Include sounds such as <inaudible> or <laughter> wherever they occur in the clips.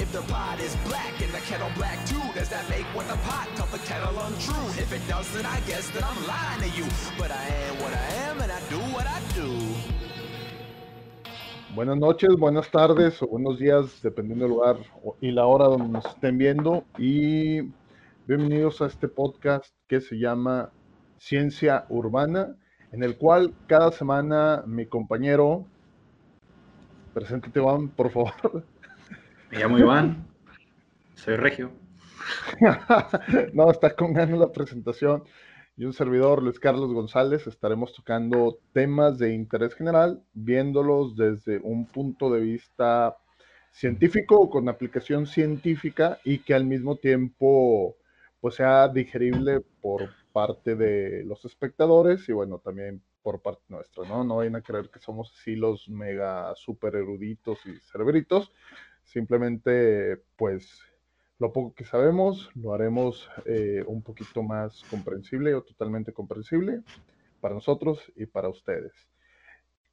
If the pot is black the kettle black too, that make what the pot the kettle untrue? If it I guess that I'm lying to you. But I am what I am and I do what I do. Buenas noches, buenas tardes o buenos días, dependiendo del lugar y la hora donde nos estén viendo. Y bienvenidos a este podcast que se llama Ciencia Urbana, en el cual cada semana mi compañero, preséntate Iván, por favor. Me llamo Iván, soy Regio. <laughs> no, está con ganas la presentación y un servidor, Luis Carlos González, estaremos tocando temas de interés general, viéndolos desde un punto de vista científico o con aplicación científica y que al mismo tiempo pues sea digerible por parte de los espectadores y bueno, también por parte nuestra, ¿no? No vayan a creer que somos así los mega super eruditos y cerebritos, simplemente pues lo poco que sabemos lo haremos eh, un poquito más comprensible o totalmente comprensible para nosotros y para ustedes.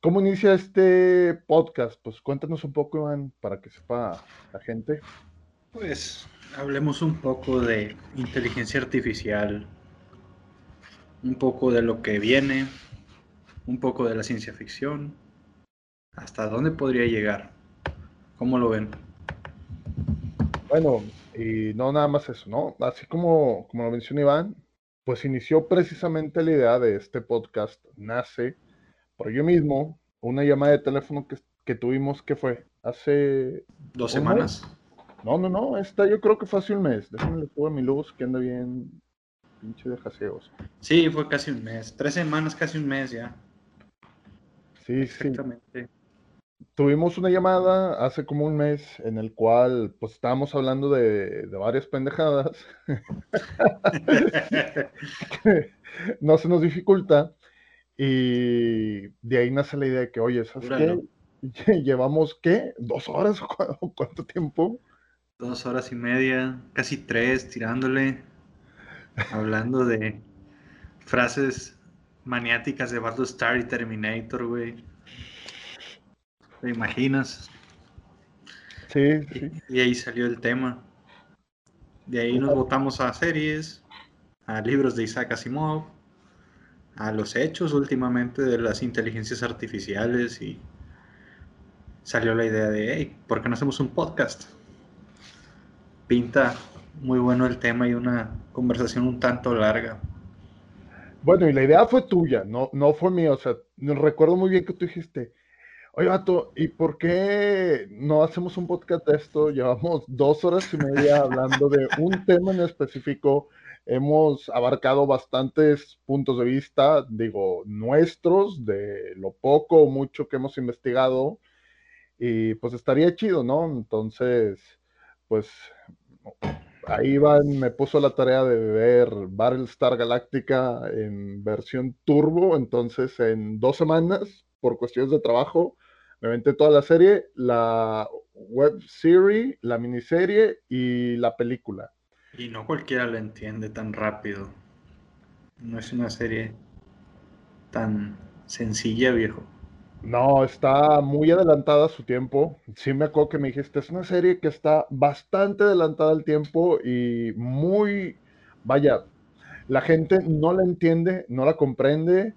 ¿Cómo inicia este podcast? Pues cuéntanos un poco, Iván, para que sepa la gente. Pues hablemos un poco de inteligencia artificial, un poco de lo que viene, un poco de la ciencia ficción, hasta dónde podría llegar. ¿Cómo lo ven? Bueno, y no nada más eso, ¿no? Así como, como lo mencionó Iván, pues inició precisamente la idea de este podcast, nace por yo mismo, una llamada de teléfono que, que tuvimos que fue hace... ¿Dos semanas? No, no, no, esta yo creo que fue hace un mes. Déjenme le pongo mi luz que anda bien pinche de jaseos. Sí, fue casi un mes. Tres semanas, casi un mes ya. Sí, Exactamente. sí tuvimos una llamada hace como un mes en el cual pues estábamos hablando de, varias pendejadas. <laughs> no se nos dificulta. Y de ahí nace la idea de que, oye, ¿sabes qué? <laughs> ¿Llevamos qué? ¿Dos horas o <laughs> cuánto tiempo? Dos horas y media, casi tres, tirándole, hablando de frases maniáticas de Battlestar y Terminator, güey. ¿Te imaginas? Sí, sí. Y, ahí salió el tema. De ahí nos votamos a series, a libros de Isaac Asimov, a los hechos últimamente de las inteligencias artificiales y salió la idea de, hey, ¿por qué no hacemos un podcast? Pinta muy bueno el tema y una conversación un tanto larga. Bueno, y la idea fue tuya, no, no fue mía. O sea, recuerdo muy bien que tú dijiste, Oye, Vato, ¿y por qué no hacemos un podcast de esto? Llevamos dos horas y media hablando de un <laughs> tema en específico. Hemos abarcado bastantes puntos de vista, digo, nuestros, de lo poco o mucho que hemos investigado. Y pues estaría chido, ¿no? Entonces, pues ahí van, me puso la tarea de ver Battlestar Galactica en versión turbo. Entonces, en dos semanas, por cuestiones de trabajo, me aventé toda la serie, la web serie, la miniserie y la película. Y no cualquiera la entiende tan rápido. No es una serie tan sencilla, viejo. No, está muy adelantada a su tiempo. Sí me acuerdo que me dijiste, es una serie que está bastante adelantada al tiempo y muy, vaya, la gente no la entiende, no la comprende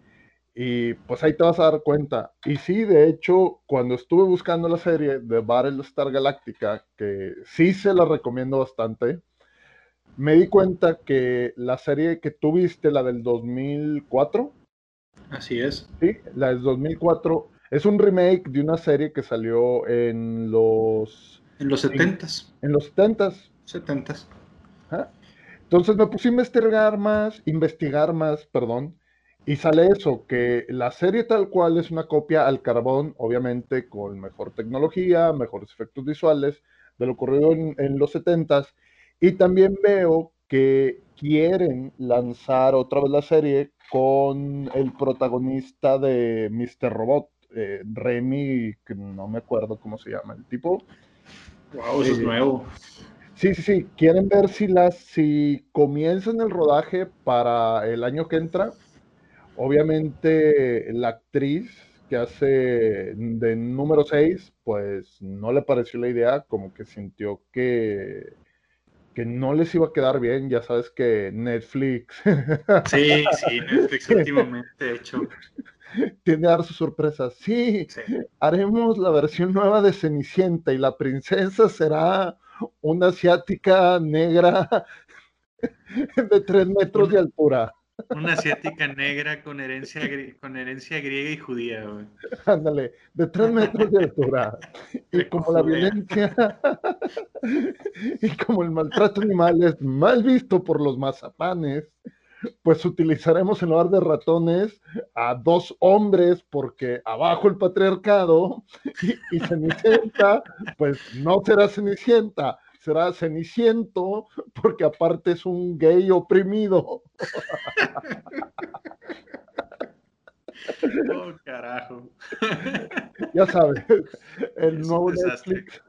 y pues ahí te vas a dar cuenta. Y sí, de hecho, cuando estuve buscando la serie de Battlestar Galactica, que sí se la recomiendo bastante, me di cuenta que la serie que tú viste, la del 2004. Así es. Sí, la del 2004 es un remake de una serie que salió en los... En los 70s. En, los 70s. 70s. Entonces me puse a investigar más, investigar más, perdón, y sale eso, que la serie tal cual es una copia al carbón, obviamente con mejor tecnología, mejores efectos visuales de lo ocurrido en, los 70s. Y también veo que quieren lanzar otra vez la serie con el protagonista de Mr. Robot, eh, Remy, que no me acuerdo cómo se llama el tipo. Wow, eso es eh, nuevo. Sí, sí, sí. Quieren ver si las, si comienzan el rodaje para el año que entra. Obviamente la actriz que hace de número 6, pues no le pareció la idea, como que sintió que, que no les iba a quedar bien. Ya sabes que Netflix. Sí, sí, Netflix <laughs> últimamente hecho. Tiene dar sus sorpresas. Sí, Sí. haremos la versión nueva de Cenicienta y la princesa será una asiática negra <laughs> de tres metros de altura. Una asiática negra con herencia, con herencia griega y judía, güey. Ándale, de tres metros de altura. Y como la violencia <laughs> y como el maltrato animal es mal visto por los mazapanes, pues utilizaremos en lugar de ratones a dos hombres porque abajo el patriarcado y, y Cenicienta, pues no será Cenicienta, será Ceniciento porque aparte es un gay oprimido. Oh, carajo. Ya sabes, el Es nuevo. Netflix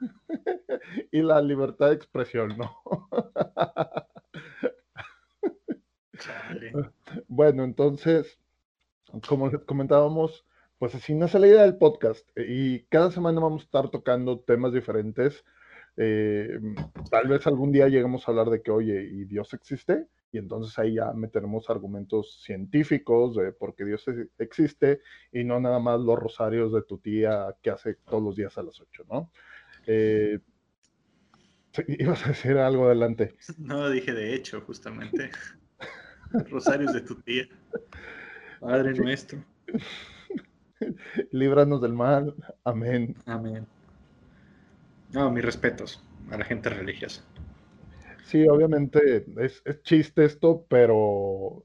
y la libertad de expresión, ¿no? Chale. Bueno, entonces, como comentábamos, pues así nace la idea del podcast eh, y cada semana vamos a estar tocando temas diferentes. Eh, tal vez algún día lleguemos a hablar de que, oye, ¿y Dios existe? Y entonces ahí ya meteremos argumentos científicos de por qué Dios e- existe y no nada más los rosarios de tu tía que hace todos los días a las 8, ¿no? Eh, <laughs> ibas a decir algo adelante. No, dije de hecho, justamente. <laughs> Rosarios de tu tía. Padre nuestro. Líbranos del mal. Amén. Amén. No, mis respetos a la gente religiosa. Sí, obviamente es, es chiste esto, pero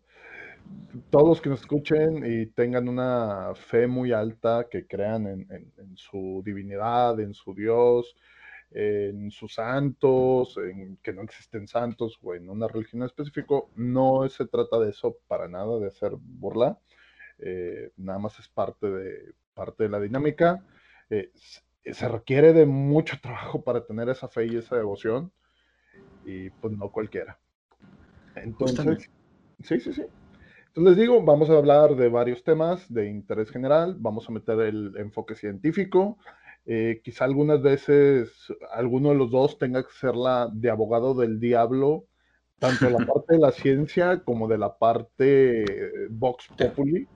todos los que nos escuchen y tengan una fe muy alta, que crean en, en- en su divinidad, en su Dios, en sus santos, en que no existen santos o en una religión en específico, no se trata de eso para nada, de hacer burla. eh, nada más es parte de, parte de la dinámica. Eh, se requiere de mucho trabajo para tener esa fe y esa devoción y pues no cualquiera. Entonces, Justamente. sí, sí, sí. Entonces les digo, vamos a hablar de varios temas de interés general, vamos a meter el enfoque científico, eh, quizá algunas veces alguno de los dos tenga que ser la de abogado del diablo, tanto de la <laughs> parte de la ciencia como de la parte Vox Populi,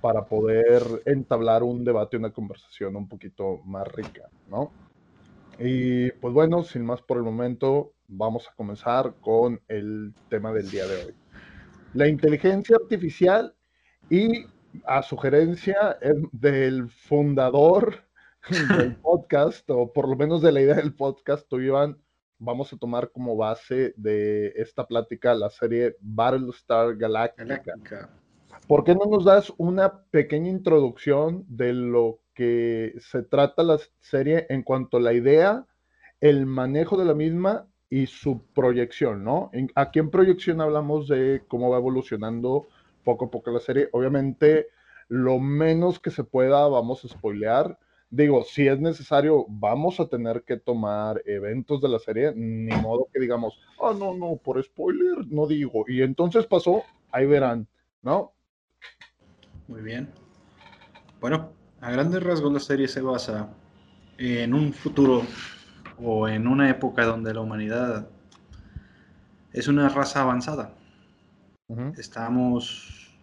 para poder entablar un debate, una conversación un poquito más rica, ¿no? Y pues bueno, sin más por el momento, vamos a comenzar con el tema del día de hoy. La inteligencia artificial y a sugerencia eh, del fundador <laughs> del podcast, o por lo menos de la idea del podcast, tú Iván, vamos a tomar como base de esta plática la serie Battlestar Galactica. Galáctica. ¿Por qué no nos das una pequeña introducción de lo que se trata la serie en cuanto a la idea, el manejo de la misma y su proyección, ¿no? Aquí en proyección hablamos de cómo va evolucionando poco a poco la serie. Obviamente, lo menos que se pueda vamos a spoilear. Digo, si es necesario, vamos a tener que tomar eventos de la serie, ni modo que digamos, ah, no, no, por spoiler no digo. Y entonces pasó, ahí verán, ¿no? Muy bien. Bueno, a grandes rasgos la serie se basa en un futuro o en una época donde la humanidad es una raza avanzada. Estamos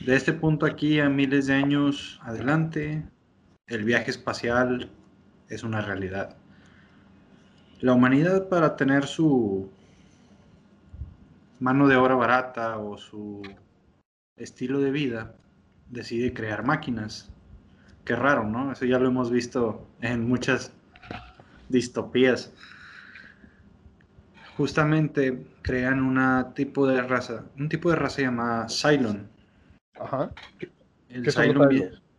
de este punto aquí a miles de años adelante. El viaje espacial es una realidad. La humanidad para tener su mano de obra barata o su estilo de vida decide crear máquinas. Qué raro, ¿no? Eso ya lo hemos visto en muchas distopías. Justamente crean una tipo de raza, un tipo de raza llamada Cylon. Ajá. El ¿Qué son los Cylon?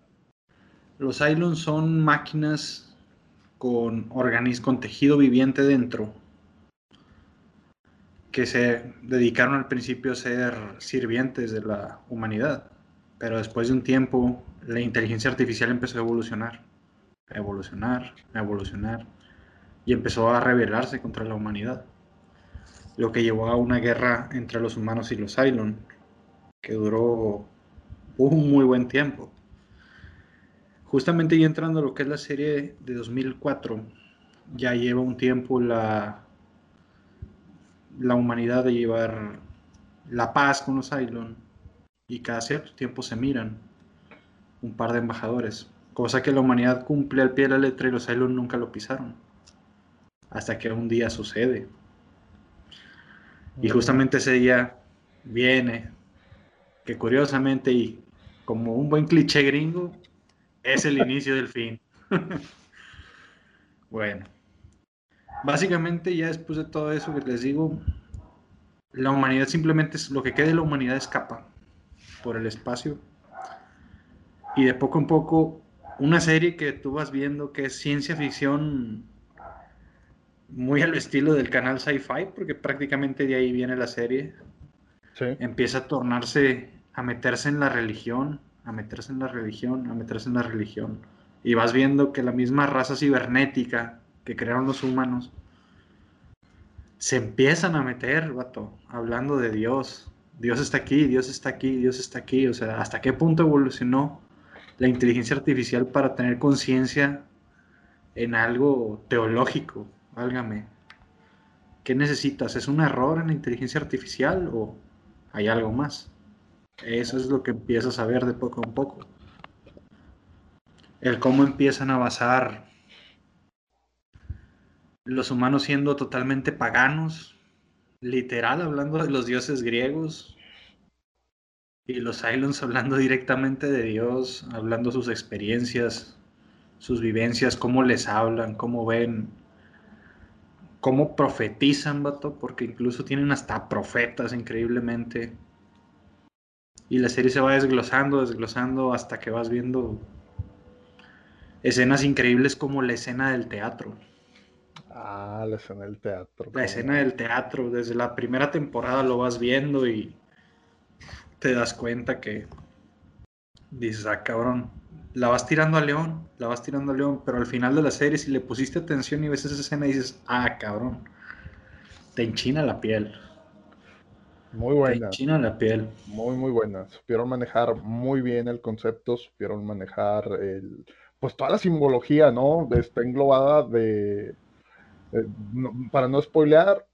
Los Cylons son máquinas con organismo, con tejido viviente dentro que se dedicaron al principio a ser sirvientes de la humanidad, pero después de un tiempo la inteligencia artificial empezó a evolucionar, a evolucionar, a evolucionar, y empezó a rebelarse contra la humanidad, lo que llevó a una guerra entre los humanos y los Cylon, que duró un muy buen tiempo. Justamente ya entrando a lo que es la serie de 2004, ya lleva un tiempo la, la humanidad de llevar la paz con los Cylon y cada cierto tiempo se miran un par de embajadores, cosa que la humanidad cumple al pie de la letra y los Cylon nunca lo pisaron, hasta que un día sucede. Y justamente ese día viene, que curiosamente y como un buen cliché gringo, es el inicio del fin. <laughs> bueno, básicamente ya después de todo eso que les digo, la humanidad simplemente es lo que queda de la humanidad escapa por el espacio. Y de poco en poco, una serie que tú vas viendo que es ciencia ficción muy al estilo del canal Sci-Fi, porque prácticamente de ahí viene la serie, empieza a tornarse, a meterse en la religión, a meterse en la religión, a meterse en la religión. Y vas viendo que la misma raza cibernética que crearon los humanos se empiezan a meter, vato, hablando de Dios. Dios está aquí, Dios está aquí, Dios está aquí. O sea, ¿hasta qué punto evolucionó la inteligencia artificial para tener conciencia en algo teológico? Válgame. ¿Qué necesitas? ¿Es un error en la inteligencia artificial o hay algo más? Eso es lo que empiezas a ver de poco a poco. El cómo empiezan a basar los humanos siendo totalmente paganos, literal hablando de los dioses griegos, y los Cylons hablando directamente de Dios, hablando sus experiencias, sus vivencias, cómo les hablan, cómo ven, cómo profetizan, vato, porque incluso tienen hasta profetas increíblemente. Y la serie se va desglosando, desglosando hasta que vas viendo escenas increíbles como la escena del teatro. Ah, la escena del teatro. La escena del teatro, desde la primera temporada lo vas viendo y te das cuenta que dices, ah, cabrón, la vas tirando a León, la vas tirando a León, pero al final de la serie, si le pusiste atención y ves esa escena, dices, ah, cabrón, te enchina la piel. Muy buena. China la piel. Muy, muy buena. Supieron manejar muy bien el concepto, supieron manejar el, pues toda la simbología, ¿no? Está englobada de, para no spoilear,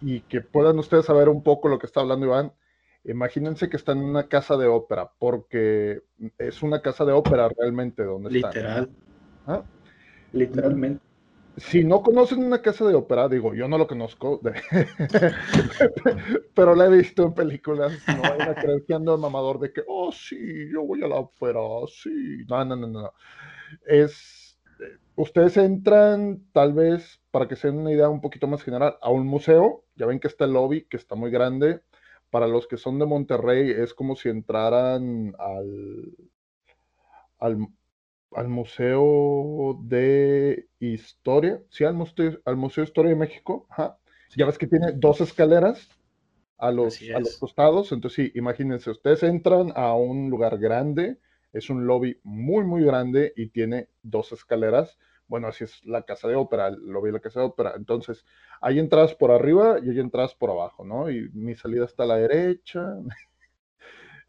y que puedan ustedes saber un poco lo que está hablando Iván, imagínense que están en una casa de ópera, porque es una casa de ópera realmente donde Literal. ¿Ah? Literalmente si no conocen una casa de ópera, digo, yo no lo conozco, <laughs> pero la he visto en películas, no hay a creer que mamador de que, oh, sí, yo voy a la ópera, sí. No, no, no, no. Es, ustedes entran, tal vez, para que se den una idea un poquito más general, a un museo, ya ven que está el lobby, que está muy grande. Para los que son de Monterrey, es como si entraran al, al al Museo de Historia, sí, al Museo, al Museo de Historia de México, Ya ves que tiene dos escaleras a los, a los costados, entonces sí, imagínense, ustedes entran a un lugar grande, es un lobby muy, muy grande y tiene dos escaleras. Bueno, así es la casa de ópera, el lobby de la casa de ópera. Entonces, hay entradas por arriba y hay entradas por abajo, ¿no? Y mi salida está a la derecha.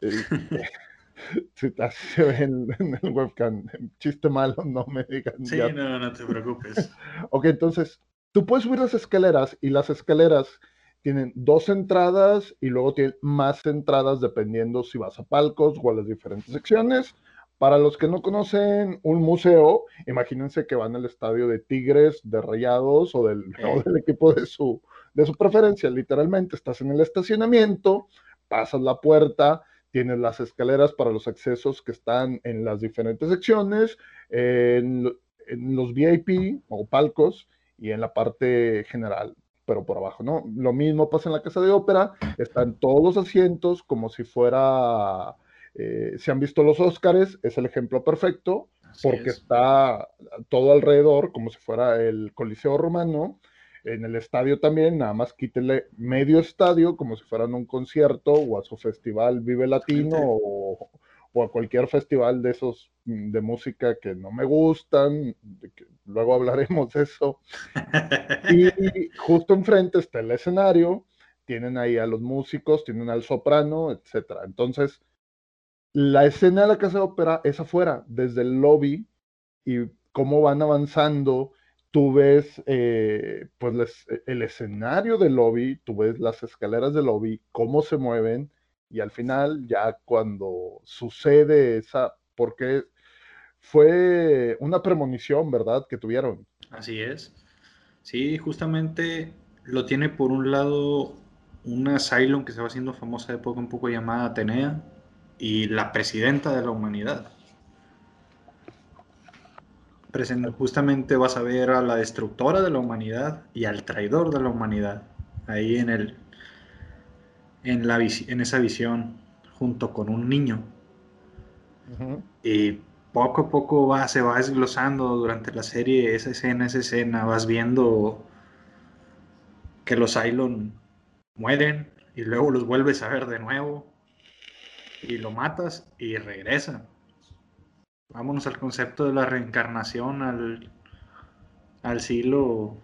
<laughs> <laughs> <laughs> se ve <laughs> en, el webcam. Chiste malo, no me digan. Sí, no, no te preocupes. <laughs> ok, entonces, tú puedes subir las escaleras y las escaleras tienen dos entradas y luego tienen más entradas dependiendo si vas a palcos o a las diferentes secciones. Para los que no conocen un museo, imagínense que van al estadio de Tigres, de Rayados o del, o del equipo de su, de su preferencia. Literalmente estás en el estacionamiento, pasas la puerta, tienes las escaleras para los accesos que están en las diferentes secciones, en, los VIP o palcos y en la parte general, pero por abajo, ¿no? Lo mismo pasa en la casa de ópera, están todos los asientos como si fuera, eh, se han visto los Óscares, es el ejemplo perfecto, porque está todo alrededor como si fuera el Coliseo Romano, en el estadio también, nada más quítele medio estadio como si fueran un concierto o a su festival Vive Latino o, o a cualquier festival de esos mm, de música que no me gustan, que luego hablaremos de eso. Y justo enfrente está el escenario, tienen ahí a los músicos, tienen al soprano, etcétera. Entonces, la escena de la casa de ópera es afuera, desde el lobby, y cómo van avanzando, tú ves eh, pues el escenario del lobby, tú ves las escaleras del lobby, cómo se mueven, y al final ya cuando sucede esa, porque fue una premonición, ¿verdad? Que tuvieron. Así es. Sí, justamente lo tiene por un lado una Cylon que se va haciendo famosa de poco en poco llamada Atenea y la presidenta de la humanidad. Justamente vas a ver a la destructora de la humanidad y al traidor de la humanidad ahí en el en, la, en esa visión junto con un niño. Y poco a poco va, se va desglosando durante la serie esa escena, esa escena, vas viendo que los Cylon mueren y luego los vuelves a ver de nuevo y lo matas y regresa. Vámonos al concepto de la reencarnación al, al siglo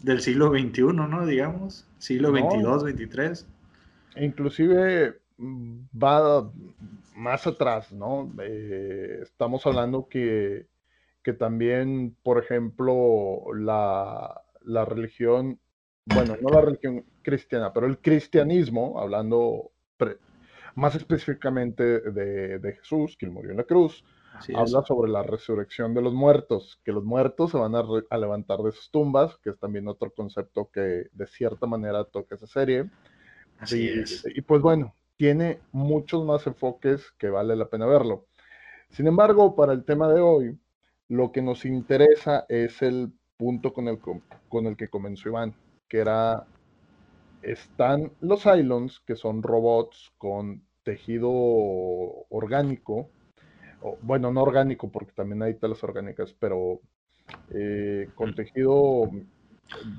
del siglo XXI, ¿no? Digamos, siglo XXII, XXIII. Inclusive mm, va más atrás, ¿no? Eh, estamos hablando que, que, también, por ejemplo, la, la, religión, bueno, no la religión cristiana, pero el cristianismo, hablando más específicamente de, de, Jesús, que murió en la cruz, habla sobre la resurrección de los muertos, que los muertos se van a, a, levantar de sus tumbas, que es también otro concepto que de cierta manera toca esa serie. Así es. Y pues bueno, tiene muchos más enfoques que vale la pena verlo. Sin embargo, para el tema de hoy, lo que nos interesa es el punto con el, con el que comenzó Iván, que era, están los Cylons, que son robots con tejido orgánico, o, bueno, no orgánico porque también hay telas orgánicas, pero eh, con tejido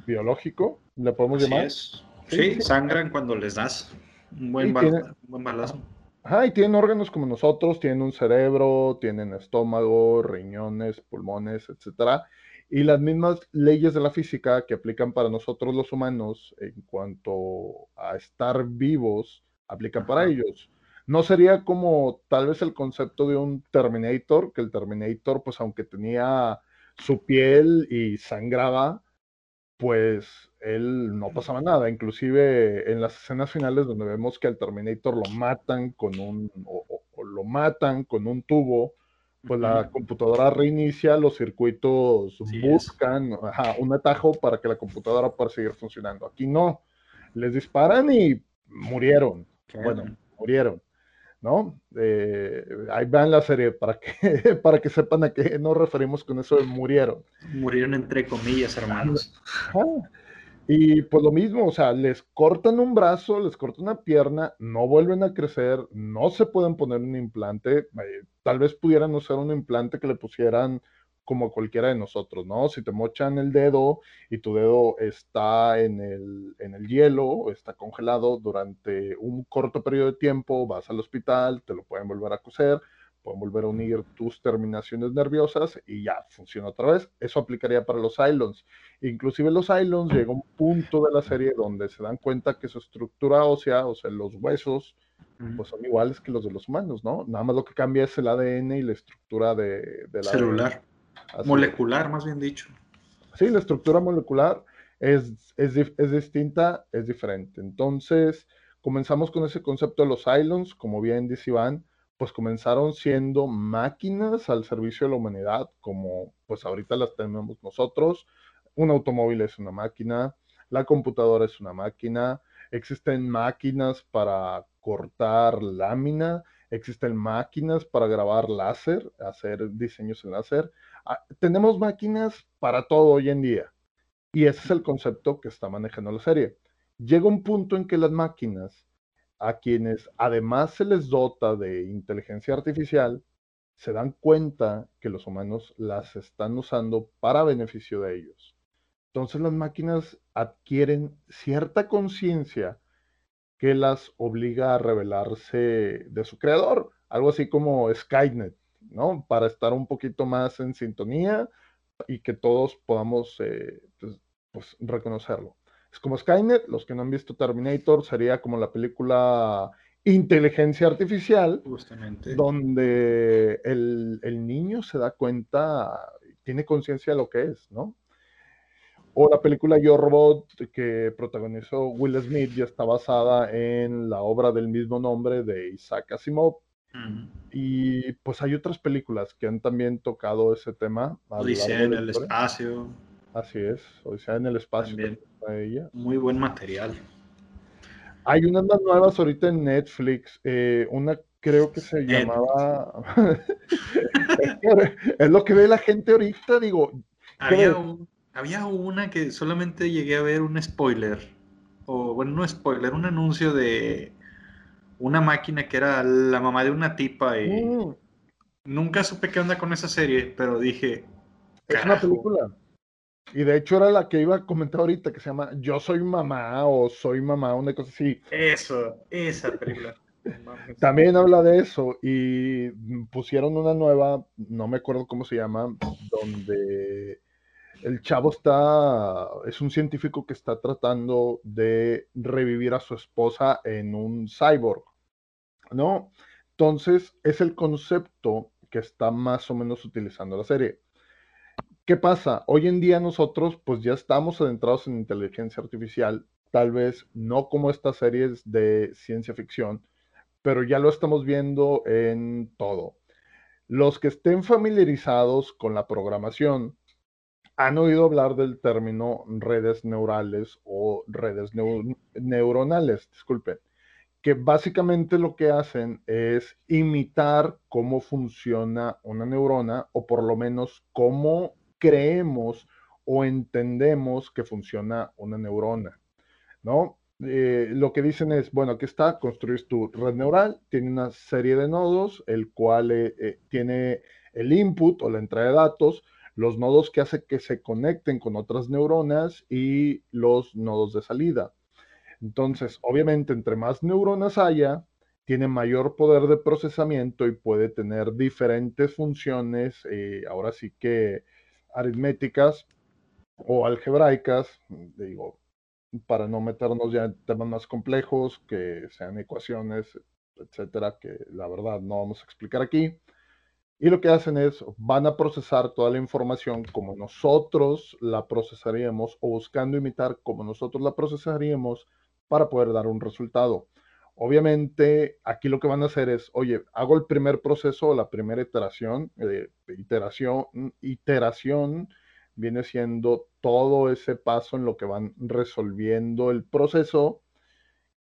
biológico, le podemos llamar. Sí, sangran cuando les das un buen, balazo. Ajá, y tienen órganos como nosotros, tienen un cerebro, tienen estómago, riñones, pulmones, etcétera. Y las mismas leyes de la física que aplican para nosotros los humanos en cuanto a estar vivos, aplican para ellos. No sería como tal vez el concepto de un Terminator, que el Terminator, pues aunque tenía su piel y sangraba, pues él no pasaba nada. Inclusive en las escenas finales donde vemos que al Terminator lo matan con un, o, lo matan con un tubo, pues la computadora reinicia, los circuitos buscan un atajo para que la computadora pueda seguir funcionando. Aquí no, les disparan y murieron. Bueno, murieron. ¿No? Eh, ahí vean la serie para que, <laughs> para que sepan a qué nos referimos con eso de murieron. Murieron entre comillas, hermanos. Y pues lo mismo, o sea, les cortan un brazo, les cortan una pierna, no vuelven a crecer, no se pueden poner un implante, eh, tal vez pudieran usar un implante que le pusieran como cualquiera de nosotros, ¿no? Si te mochan el dedo y tu dedo está en el, en el hielo, está congelado durante un corto periodo de tiempo, vas al hospital, te lo pueden volver a coser, pueden volver a unir tus terminaciones nerviosas y ya funciona otra vez. Eso aplicaría para los Cylons. Inclusive los Cylons llega un punto de la serie donde se dan cuenta que su estructura ósea, o sea, los huesos, pues son iguales que los de los humanos, ¿no? Nada más lo que cambia es el ADN y la estructura de, la celular molecular, más bien dicho. Sí, la estructura molecular es, es, es, distinta, es diferente. Entonces, comenzamos con ese concepto de los Cylons, como bien dice Iván, pues comenzaron siendo máquinas al servicio de la humanidad, como pues ahorita las tenemos nosotros. Un automóvil es una máquina, la computadora es una máquina, existen máquinas para cortar lámina, existen máquinas para grabar láser, hacer diseños en láser. Ah, tenemos máquinas para todo hoy en día. Y ese es el concepto que está manejando la serie. Llega un punto en que las máquinas, a quienes además se les dota de inteligencia artificial, se dan cuenta que los humanos las están usando para beneficio de ellos. Entonces las máquinas adquieren cierta conciencia que las obliga a revelarse de su creador, algo así como Skynet, ¿no? Para estar un poquito más en sintonía y que todos podamos eh, pues, pues, reconocerlo. Es como Skynet, los que no han visto Terminator, sería como la película Inteligencia Artificial, Justamente. donde el, el niño se da cuenta, tiene conciencia de lo que es, ¿no? O la película Yo Robot que protagonizó Will Smith ya está basada en la obra del mismo nombre de Isaac Asimov. Y pues hay otras películas que han también tocado ese tema. Odisea en el espacio. Así es, Odisea en el espacio. También. ella. Muy buen material. Hay unas más nuevas ahorita en Netflix. eh, una creo que se llamaba. <laughs> es, lo que ve la gente ahorita, digo. Había, un- había una que solamente llegué a ver un spoiler. O bueno, no spoiler, un anuncio de una máquina que era la mamá de una tipa y mm, nunca supe qué onda con esa serie, pero dije, es una película. Y de hecho era la que iba a comentar ahorita, que se llama Yo soy mamá o Soy mamá, una cosa así. eso, esa película. También habla de eso y pusieron una nueva, no me acuerdo cómo se llama, donde el chavo está, es un científico que está tratando de revivir a su esposa en un cyborg, ¿no? Entonces es el concepto que está más o menos utilizando la serie. ¿Qué pasa? Hoy en día nosotros pues ya estamos adentrados en inteligencia artificial, tal vez no como estas series de ciencia ficción, pero ya lo estamos viendo en todo. Los que estén familiarizados con la programación han oído hablar del término redes neurales o redes neu- neuronales, disculpen, que básicamente lo que hacen es imitar cómo funciona una neurona o por lo menos cómo creemos o entendemos que funciona una neurona, ¿no? eh, lo que dicen es, bueno, aquí está, construyes tu red neural, tiene una serie de nodos, el cual eh, eh, tiene el input o la entrada de datos, los nodos que hacen que se conecten con otras neuronas y los nodos de salida. Entonces, obviamente, entre más neuronas haya, tiene mayor poder de procesamiento y puede tener diferentes funciones, eh, ahora sí que aritméticas o algebraicas, digo, para no meternos ya en temas más complejos, que sean ecuaciones, etcétera, que la verdad no vamos a explicar aquí. Y lo que hacen es, van a procesar toda la información como nosotros la procesaríamos o buscando imitar como nosotros la procesaríamos para poder dar un resultado. Obviamente, aquí lo que van a hacer es, oye, hago el primer proceso, la primera iteración, eh, iteración, iteración viene siendo todo ese paso en lo que van resolviendo el proceso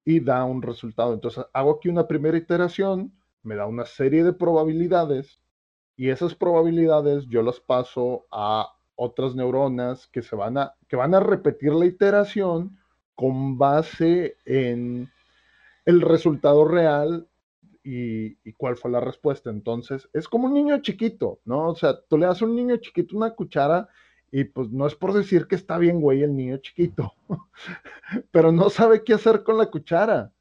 y da un resultado. Entonces, hago aquí una primera iteración, me da una serie de probabilidades y esas probabilidades yo las paso a otras neuronas que se van a que van a repetir la iteración con base en el resultado real y, cuál fue la respuesta. Entonces, es como un niño chiquito, ¿no? O sea, tú le das a un niño chiquito una cuchara y pues no es por decir que está bien, güey, el niño chiquito, <laughs> pero no sabe qué hacer con la cuchara.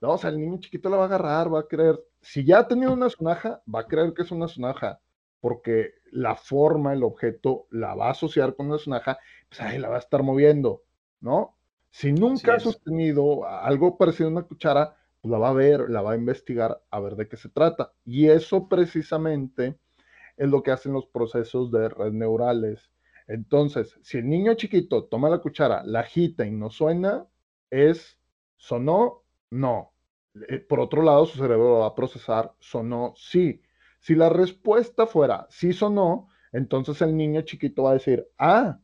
No, o sea, el niño chiquito la va a agarrar, va a creer, si ya ha tenido una sonaja, va a creer que es una sonaja, porque la forma, el objeto, la va a asociar con una sonaja, pues ahí la va a estar moviendo, ¿no? Si nunca ha sostenido algo parecido a una cuchara, pues la va a ver, la va a investigar, a ver de qué se trata. Y eso precisamente es lo que hacen los procesos de redes neurales. Entonces, si el niño chiquito toma la cuchara, la agita y no suena, es sonó, no. Eh, Por otro lado, su cerebro va a procesar sonó, sí. Si la respuesta fuera sí sonó, entonces el niño chiquito va a decir, ah,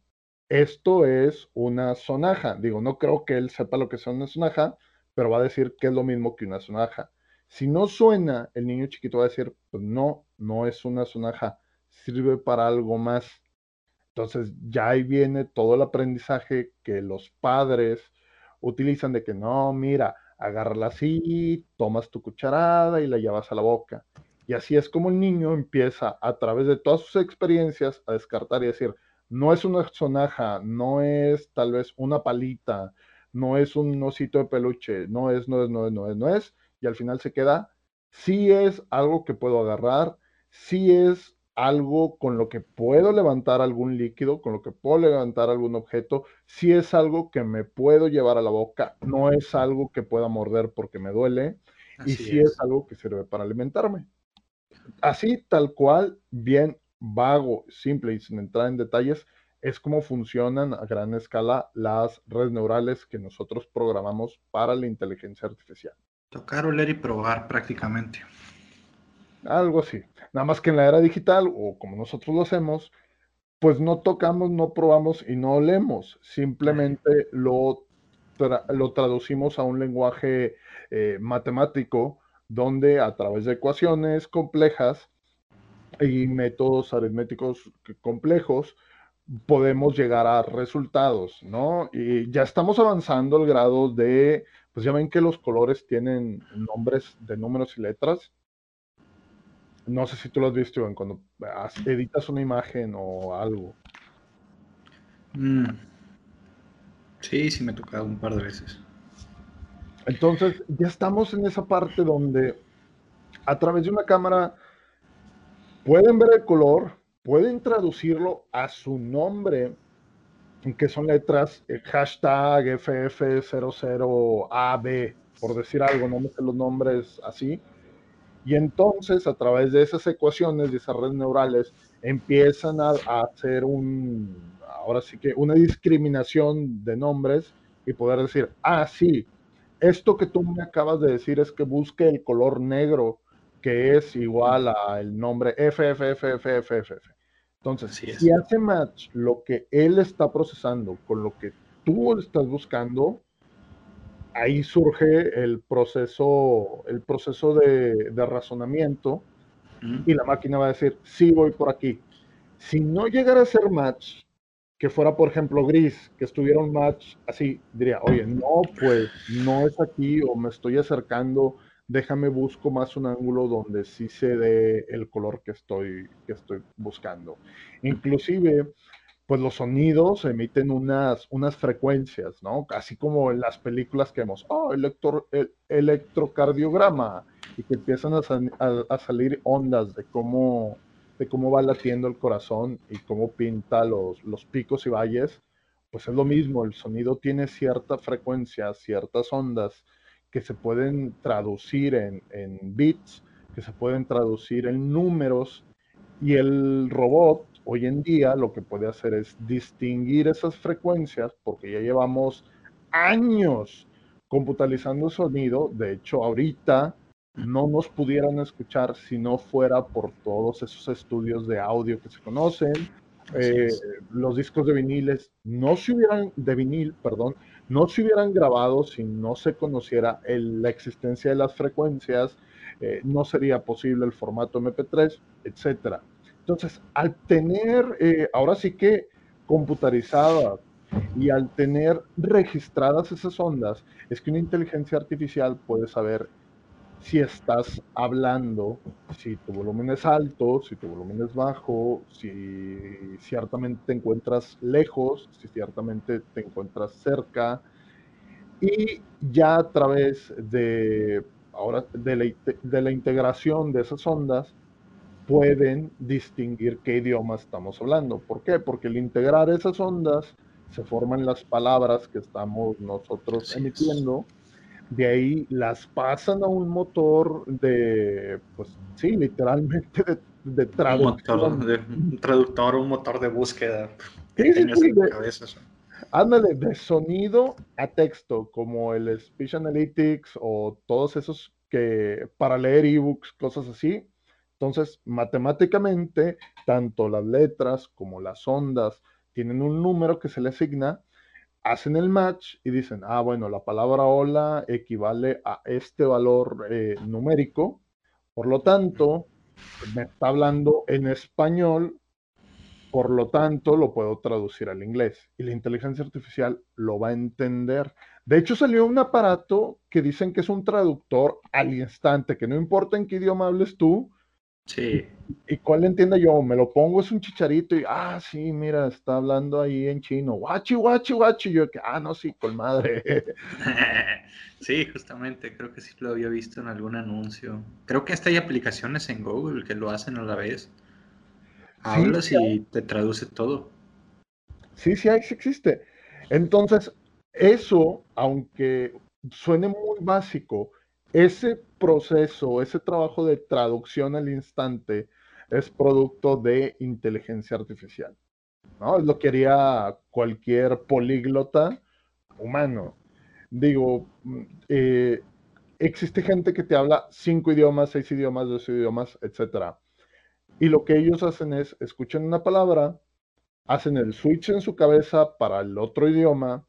esto es una sonaja. Digo, no creo que él sepa lo que es una sonaja, pero va a decir que es lo mismo que una sonaja. Si no suena, el niño chiquito va a decir, pues no, no es una sonaja, sirve para algo más. Entonces ya ahí viene todo el aprendizaje que los padres utilizan de que no, mira, agárrala así, tomas tu cucharada y la llevas a la boca. Y así es como el niño empieza a través de todas sus experiencias a descartar y decir, no es una sonaja, no es tal vez una palita, no es un osito de peluche, no es, no es, no es, no es, no es, y al final se queda sí es algo que puedo agarrar, sí es algo con lo que puedo levantar algún líquido, con lo que puedo levantar algún objeto, sí es algo que me puedo llevar a la boca, no es algo que pueda morder porque me duele, y sí es. es algo que sirve para alimentarme. Así, tal cual, bien vago, simple y sin entrar en detalles, es como funcionan a gran escala las redes neurales que nosotros programamos para la inteligencia artificial. Tocar, oler y probar prácticamente. Algo así. Nada más que en la era digital, o como nosotros lo hacemos, pues no tocamos, no probamos y no olemos. Simplemente lo, tra- lo traducimos a un lenguaje eh, matemático donde a través de ecuaciones complejas y métodos aritméticos complejos podemos llegar a resultados, ¿no? Y ya estamos avanzando al grado de, pues ya ven que los colores tienen nombres de números y letras. No sé si tú lo has visto, Iván, cuando editas una imagen o algo. Mm. Sí, sí me ha tocado un par de veces. Entonces, ya estamos en esa parte donde a través de una cámara pueden ver el color, pueden traducirlo a su nombre, que son letras eh, hashtag FF00AB, por decir algo, no me sé los nombres así. Y entonces, a través de esas ecuaciones, de esas redes neurales, empiezan a, a hacer un, ahora sí que, una discriminación de nombres y poder decir, ah, sí, esto que tú me acabas de decir es que busque el color negro que es igual al nombre FFFFFF. Entonces, si hace match lo que él está procesando con lo que tú estás buscando, ahí surge el proceso, el proceso de, de razonamiento Mm. y la máquina va a decir, sí, voy por aquí. Si no llegara a ser match, que fuera, por ejemplo, gris, que estuviera un match así, diría, oye, no, pues no es aquí o me estoy acercando, déjame busco más un ángulo donde sí se dé el color que estoy, que estoy buscando. Inclusive, pues los sonidos emiten unas, unas frecuencias, ¿no? Así como en las películas que vemos, oh, electro, el, electrocardiograma, y que empiezan a, sal- a- a salir ondas de cómo, cómo va latiendo el corazón y cómo pinta los, los picos y valles, pues es lo mismo, el sonido tiene cierta frecuencia, ciertas ondas que se pueden traducir en, en bits, que se pueden traducir en números, y el robot hoy en día lo que puede hacer es distinguir esas frecuencias, porque ya llevamos años computalizando sonido, de hecho ahorita no nos pudieran escuchar si no fuera por todos esos estudios de audio que se conocen. Eh, los discos de viniles no se hubieran, de vinil, perdón, no se hubieran grabado si no se conociera el- la existencia de las frecuencias, eh, no sería posible el formato MP3, etcétera. Entonces, al tener, eh, ahora sí que computarizadas y al tener registradas esas ondas, es que una inteligencia artificial puede saber si estás hablando, si tu volumen es alto, si tu volumen es bajo, si ciertamente te encuentras lejos, si ciertamente te encuentras cerca. Y ya a través de, ahora, de, la, inte- de la integración de esas ondas, pueden distinguir qué idioma estamos hablando. ¿Por qué? Porque al integrar esas ondas se forman las palabras que estamos nosotros Así es. De ahí las pasan a un motor de, pues sí, literalmente de, de Un traducción. motor de un traductor, un motor de búsqueda. Sí, sí, sí, de-. Ándale, de sonido a texto, como el Speech Analytics o todos esos que para leer ebooks, cosas así. Entonces, matemáticamente, tanto las letras como las ondas tienen un número que se le asigna, hacen el match y dicen, ah, bueno, la palabra hola equivale a este valor eh, numérico, por lo tanto, me está hablando en español por lo tanto, lo puedo traducir al inglés y la inteligencia artificial lo va a entender. De hecho, salió un aparato que dicen que es un traductor al instante, que no importa en qué idioma hables tú, Sí. ¿Y cuál entienda yo? Me lo pongo, es un chicharito y, ah, sí, mira, está hablando ahí en chino, guachi, guachi, guachi. Yo, ah, no, sí, con madre. <laughs> sí, justamente, creo que sí lo había visto en algún anuncio. Creo que hasta hay aplicaciones en Google que lo hacen a la vez. Hablas y te traduce todo. Sí, sí, ahí sí existe. Entonces, eso, aunque suene muy básico, ese proceso, ese trabajo de traducción al instante es producto de inteligencia artificial. ¿no? Es lo que haría cualquier políglota humano. Digo, mm, eh, existe gente que te habla cinco idiomas, seis idiomas, dos idiomas, etc. Y lo que ellos hacen es, escuchan una palabra, hacen el switch en su cabeza para el otro idioma,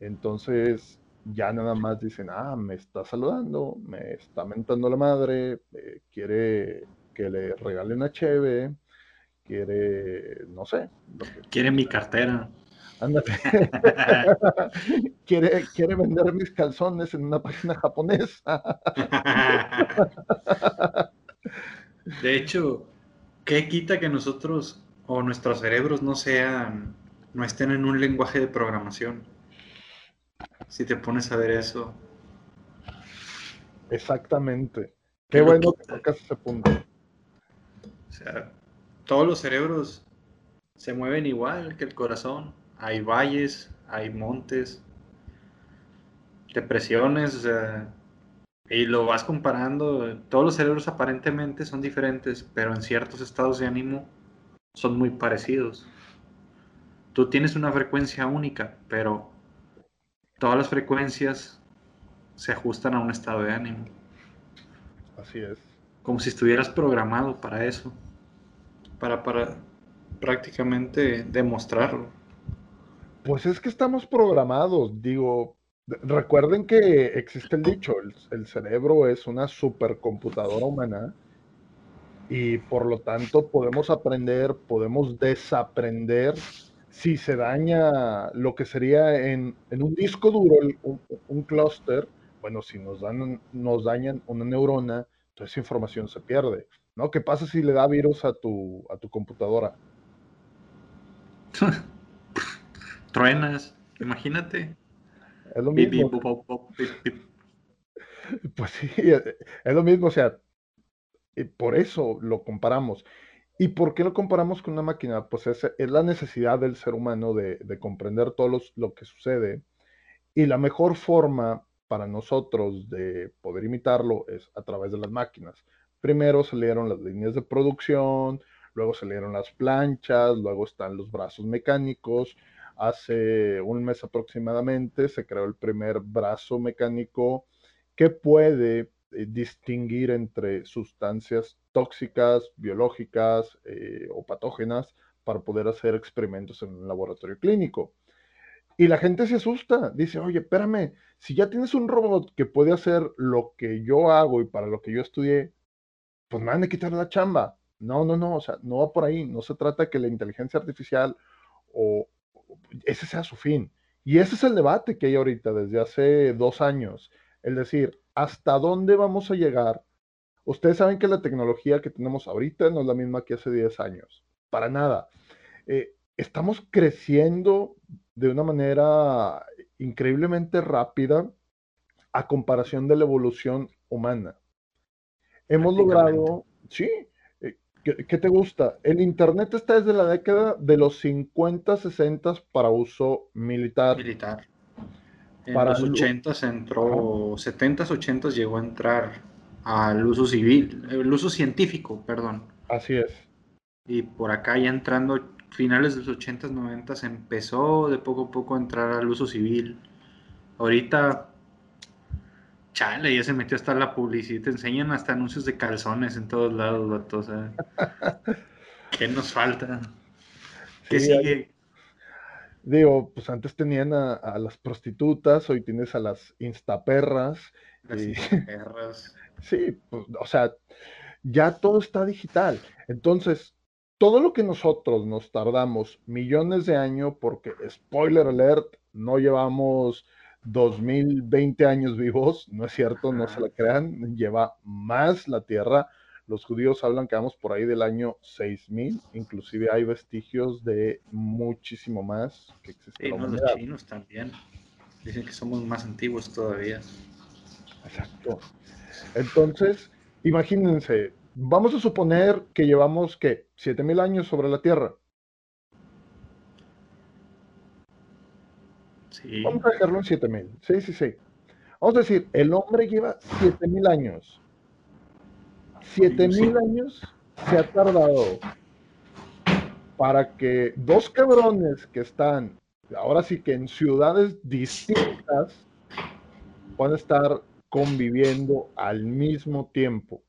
entonces ya nada más dicen, ah, me está saludando, me está mentando la madre, eh, quiere que le regale una cheve, quiere, no sé. Quiere mi cartera. Ándate. <laughs> quiere, quiere vender mis calzones en una página japonesa. <laughs> De hecho, ¿qué quita que nosotros o nuestros cerebros no sean, no estén en un lenguaje de programación? Si te pones a ver eso. Exactamente. Qué, bueno que tocas ese punto. O sea, todos los cerebros se mueven igual que el corazón. Hay valles, hay montes, depresiones, o sea, y lo vas comparando. Todos los cerebros aparentemente son diferentes, pero en ciertos estados de ánimo son muy parecidos. Tú tienes una frecuencia única, pero todas las frecuencias se ajustan a un estado de ánimo. Así es. Como si estuvieras programado para eso. Para, para prácticamente demostrarlo. Pues es que estamos programados, digo, recuerden que existe el dicho, el, cerebro es una supercomputadora humana y por lo tanto podemos aprender, podemos desaprender si se daña lo que sería en, un disco duro, un, un clúster, bueno, si nos, dan, nos dañan una neurona, toda esa información se pierde, ¿no? ¿Qué pasa si le da virus a tu, a tu computadora? <laughs> Truenas, imagínate. Es lo mismo. Pues sí, <laughs> es lo mismo, o sea, por eso lo comparamos. ¿Y por qué lo comparamos con una máquina? Pues es, la necesidad del ser humano de, comprender todo lo que sucede. Y la mejor forma para nosotros de poder imitarlo es a través de las máquinas. Primero salieron las líneas de producción, luego salieron las planchas, luego están los brazos mecánicos. Hace un mes aproximadamente se creó el primer brazo mecánico que puede distinguir entre sustancias tóxicas, biológicas eh, o patógenas para poder hacer experimentos en un laboratorio clínico. Y la gente se asusta, dice, oye, espérame, si ya tienes un robot que puede hacer lo que yo hago y para lo que yo estudié, pues me van a quitar la chamba. No, no, no, o sea, no va por ahí, no se trata que la inteligencia artificial o ese sea su fin. Y ese es el debate que hay ahorita desde hace dos años, el decir, ¿hasta dónde vamos a llegar Ustedes saben que la tecnología que tenemos ahorita no es la misma que hace 10 años, para nada. Eh, estamos creciendo de una manera increíblemente rápida a comparación de la evolución humana. Hemos logrado, sí, eh, ¿qué, te gusta? El Internet está desde la década de los 50, 60 para uso militar. Militar. En para los 80 entró, 70, 80 llegó a entrar al uso civil, el uso científico, perdón. Así es. Y por acá ya entrando, finales de los 80s, 90 empezó de poco a poco a entrar al uso civil. Ahorita, chale, ya se metió hasta la publicidad, te enseñan hasta anuncios de calzones en todos lados, vato, o sea, ¿qué nos falta? ¿Qué sigue? Digo, pues antes tenían a, las prostitutas, hoy tienes a las instaperras. Las instaperras. <laughs> Sí, pues, o sea, ya todo está digital. Entonces, todo lo que nosotros nos tardamos millones de años, porque, spoiler alert, no llevamos 2020 años vivos, no es cierto, no se la crean, lleva más la Tierra. Los judíos hablan que vamos por ahí del año 6000, inclusive hay vestigios de muchísimo más que existe. Sí, no, los chinos también. Dicen que somos más antiguos todavía. Exacto. Entonces, imagínense, vamos a suponer que llevamos, ¿qué? 7000 años sobre la Tierra. Sí. Vamos a dejarlo en 7000. Sí, sí, sí. Vamos a decir, el hombre lleva 7000 años. 7000 Sí. años se ha tardado para que dos cabrones que están, ahora sí que en ciudades distintas, puedan estar conviviendo al mismo tiempo.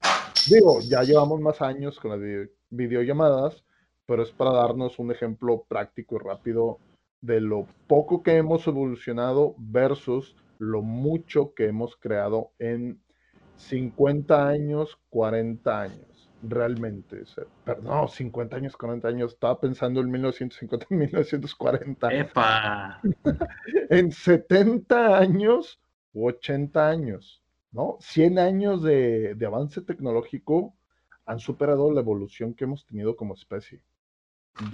Digo, ya llevamos más años con las vi- videollamadas, pero es para darnos un ejemplo práctico y rápido de lo poco que hemos evolucionado versus lo mucho que hemos creado en 50 años, 40 años. Realmente. o sea, pero no, 50 años, 40 años. Estaba pensando en 1950, 1940. <laughs> ¡Epa! <laughs> En 70 años u 80 años, ¿no? 100 años de, de avance tecnológico han superado la evolución que hemos tenido como especie.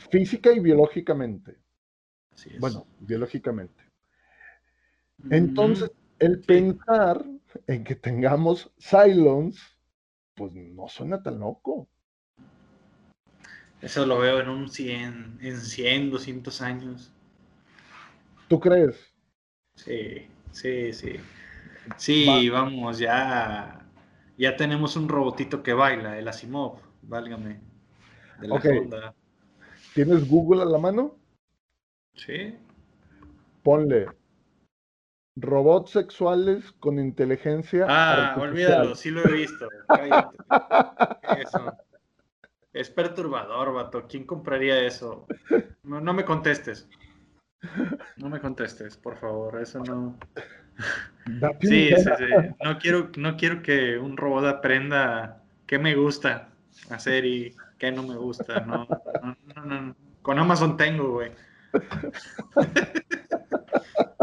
Física y biológicamente. Así es. Bueno, biológicamente. Entonces, el pensar en que tengamos Cylons, pues no suena tan loco. Eso lo veo en un 100, en 100, 200 años. ¿Tú crees? Sí, sí, sí. Sí, vamos, ya, ya tenemos un robotito que baila, el Asimov, válgame, de la Ok. Honda. ¿Tienes Google a la mano? Sí, Ponle robots sexuales con inteligencia Ah, artificial. olvídalo, sí lo he visto. <laughs> Eso. Es perturbador, vato. ¿Quién compraría eso? No, no me contestes. No me contestes, por favor. Eso no. <laughs> Sí, sí, sí. No quiero, no quiero que un robot aprenda qué me gusta hacer y qué no me gusta. No, no, no, no. Con Amazon tengo, güey. <laughs>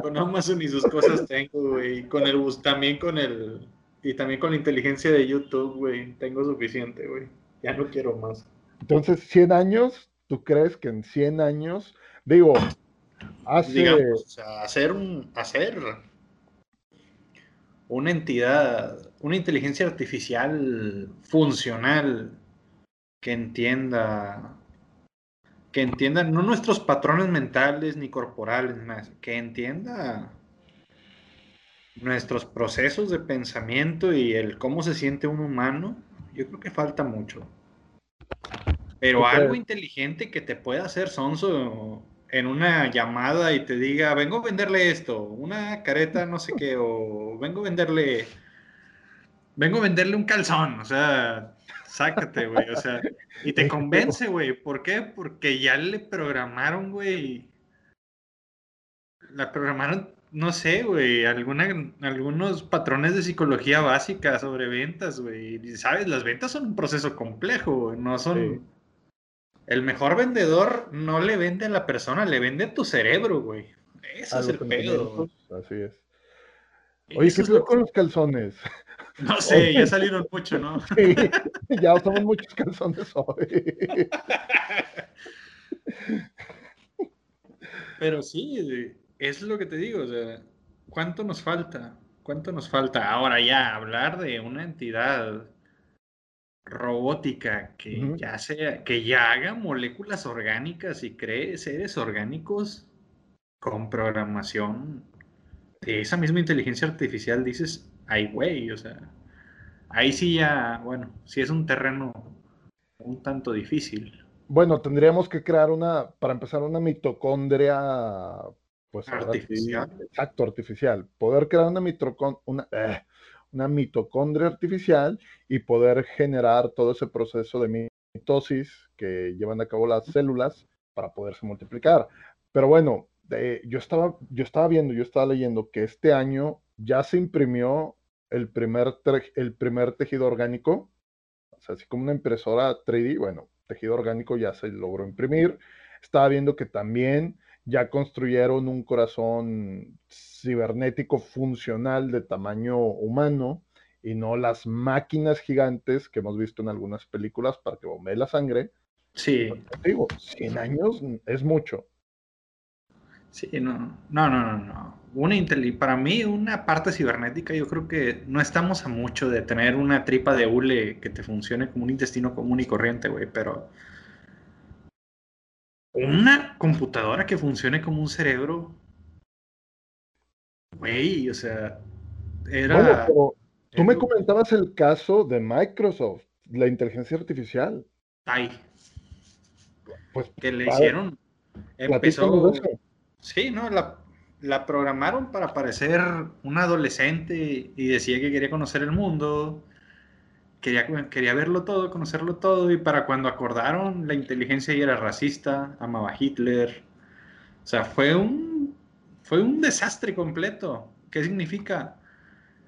Con Amazon y sus cosas tengo, güey. Y Con el bus, también con el. Y también con la inteligencia de YouTube, güey. Tengo suficiente, güey. Ya no quiero más. Entonces, 100 años, ¿tú crees que en 100 años, digo, hace, Digamos, o sea, hacer un. hacer una entidad, una inteligencia artificial funcional que entienda. Que entienda no nuestros patrones mentales ni corporales, nada, que entienda nuestros procesos de pensamiento y el cómo se siente un humano, yo creo que falta mucho. Pero ¿Tú algo inteligente que te pueda hacer sonso en una llamada y te diga, vengo a venderle esto, una careta, no sé qué, o vengo a venderle, vengo a venderle un calzón, o sea, sácate, güey, o sea, y te <laughs> convence, güey, ¿por qué? Porque ya le programaron, güey, la programaron, no sé, güey, algunos patrones de psicología básica sobre ventas, güey, y sabes, las ventas son un proceso complejo, güey, no son... Sí. El mejor vendedor no le vende a la persona, le vende tu cerebro, güey. Eso a es el pedo. así es. Oye, ¿qué es lo- con los calzones? <laughs> No sé, <laughs> ya salieron mucho, ¿no? <laughs> Sí, ya usamos muchos calzones hoy. Pero sí, es lo que te digo, o sea, ¿cuánto nos falta? ¿Cuánto nos falta? Ahora ya, hablar de una entidad robótica que ya sea, que ya haga moléculas orgánicas y cree seres orgánicos con programación de esa misma inteligencia artificial, dices, ay, güey, o sea, ahí sí ya, bueno, sí es un terreno un tanto difícil. Bueno, tendríamos que crear una, para empezar, una mitocondria, pues sí, Artificial. exacto, artificial. Poder crear una, mitocon- una, eh, una mitocondria artificial y poder generar todo ese proceso de mitosis que llevan a cabo las células para poderse multiplicar. Pero bueno, yo estaba, yo estaba viendo, yo estaba leyendo que este año ya se imprimió el primer, el primer tejido orgánico, o sea, así como una impresora 3D, bueno, tejido orgánico ya se logró imprimir. Estaba viendo que también ya construyeron un corazón cibernético funcional de tamaño humano y no las máquinas gigantes que hemos visto en algunas películas para que bombee la sangre. Sí. Digo, 100 años es mucho. Sí, no, no, no, no, no. Una para mí, una parte cibernética, yo creo que no estamos a mucho de tener una tripa de hule que te funcione como un intestino común y corriente, güey, pero una computadora que funcione como un cerebro, güey, o sea, era... tú me comentabas el caso de Microsoft, la inteligencia artificial. Ay. Pues, que le hicieron. Empezó. Sí, ¿no? La, programaron para parecer un adolescente y decía que quería conocer el mundo, quería, quería verlo todo, conocerlo todo, y para cuando acordaron, la inteligencia era racista, amaba a Hitler. O sea, fue un, fue un desastre completo. ¿Qué significa?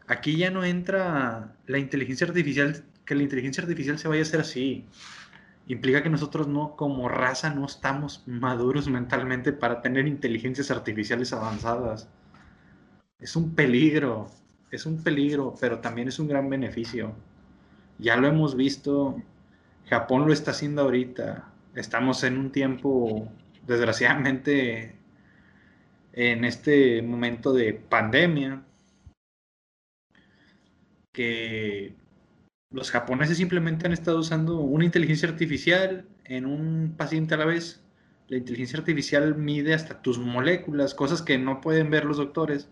Aquí ya no entra la inteligencia artificial, que la inteligencia artificial se vaya a hacer así implica que nosotros no, como raza, no estamos maduros mentalmente para tener inteligencias artificiales avanzadas. Es un peligro, es un peligro, pero también es un gran beneficio. Ya lo hemos visto, Japón lo está haciendo ahorita. Estamos en un tiempo, desgraciadamente, en este momento de pandemia, que los japoneses simplemente han estado usando una inteligencia artificial en un paciente a la vez. La inteligencia artificial mide hasta tus moléculas, cosas que no pueden ver los doctores.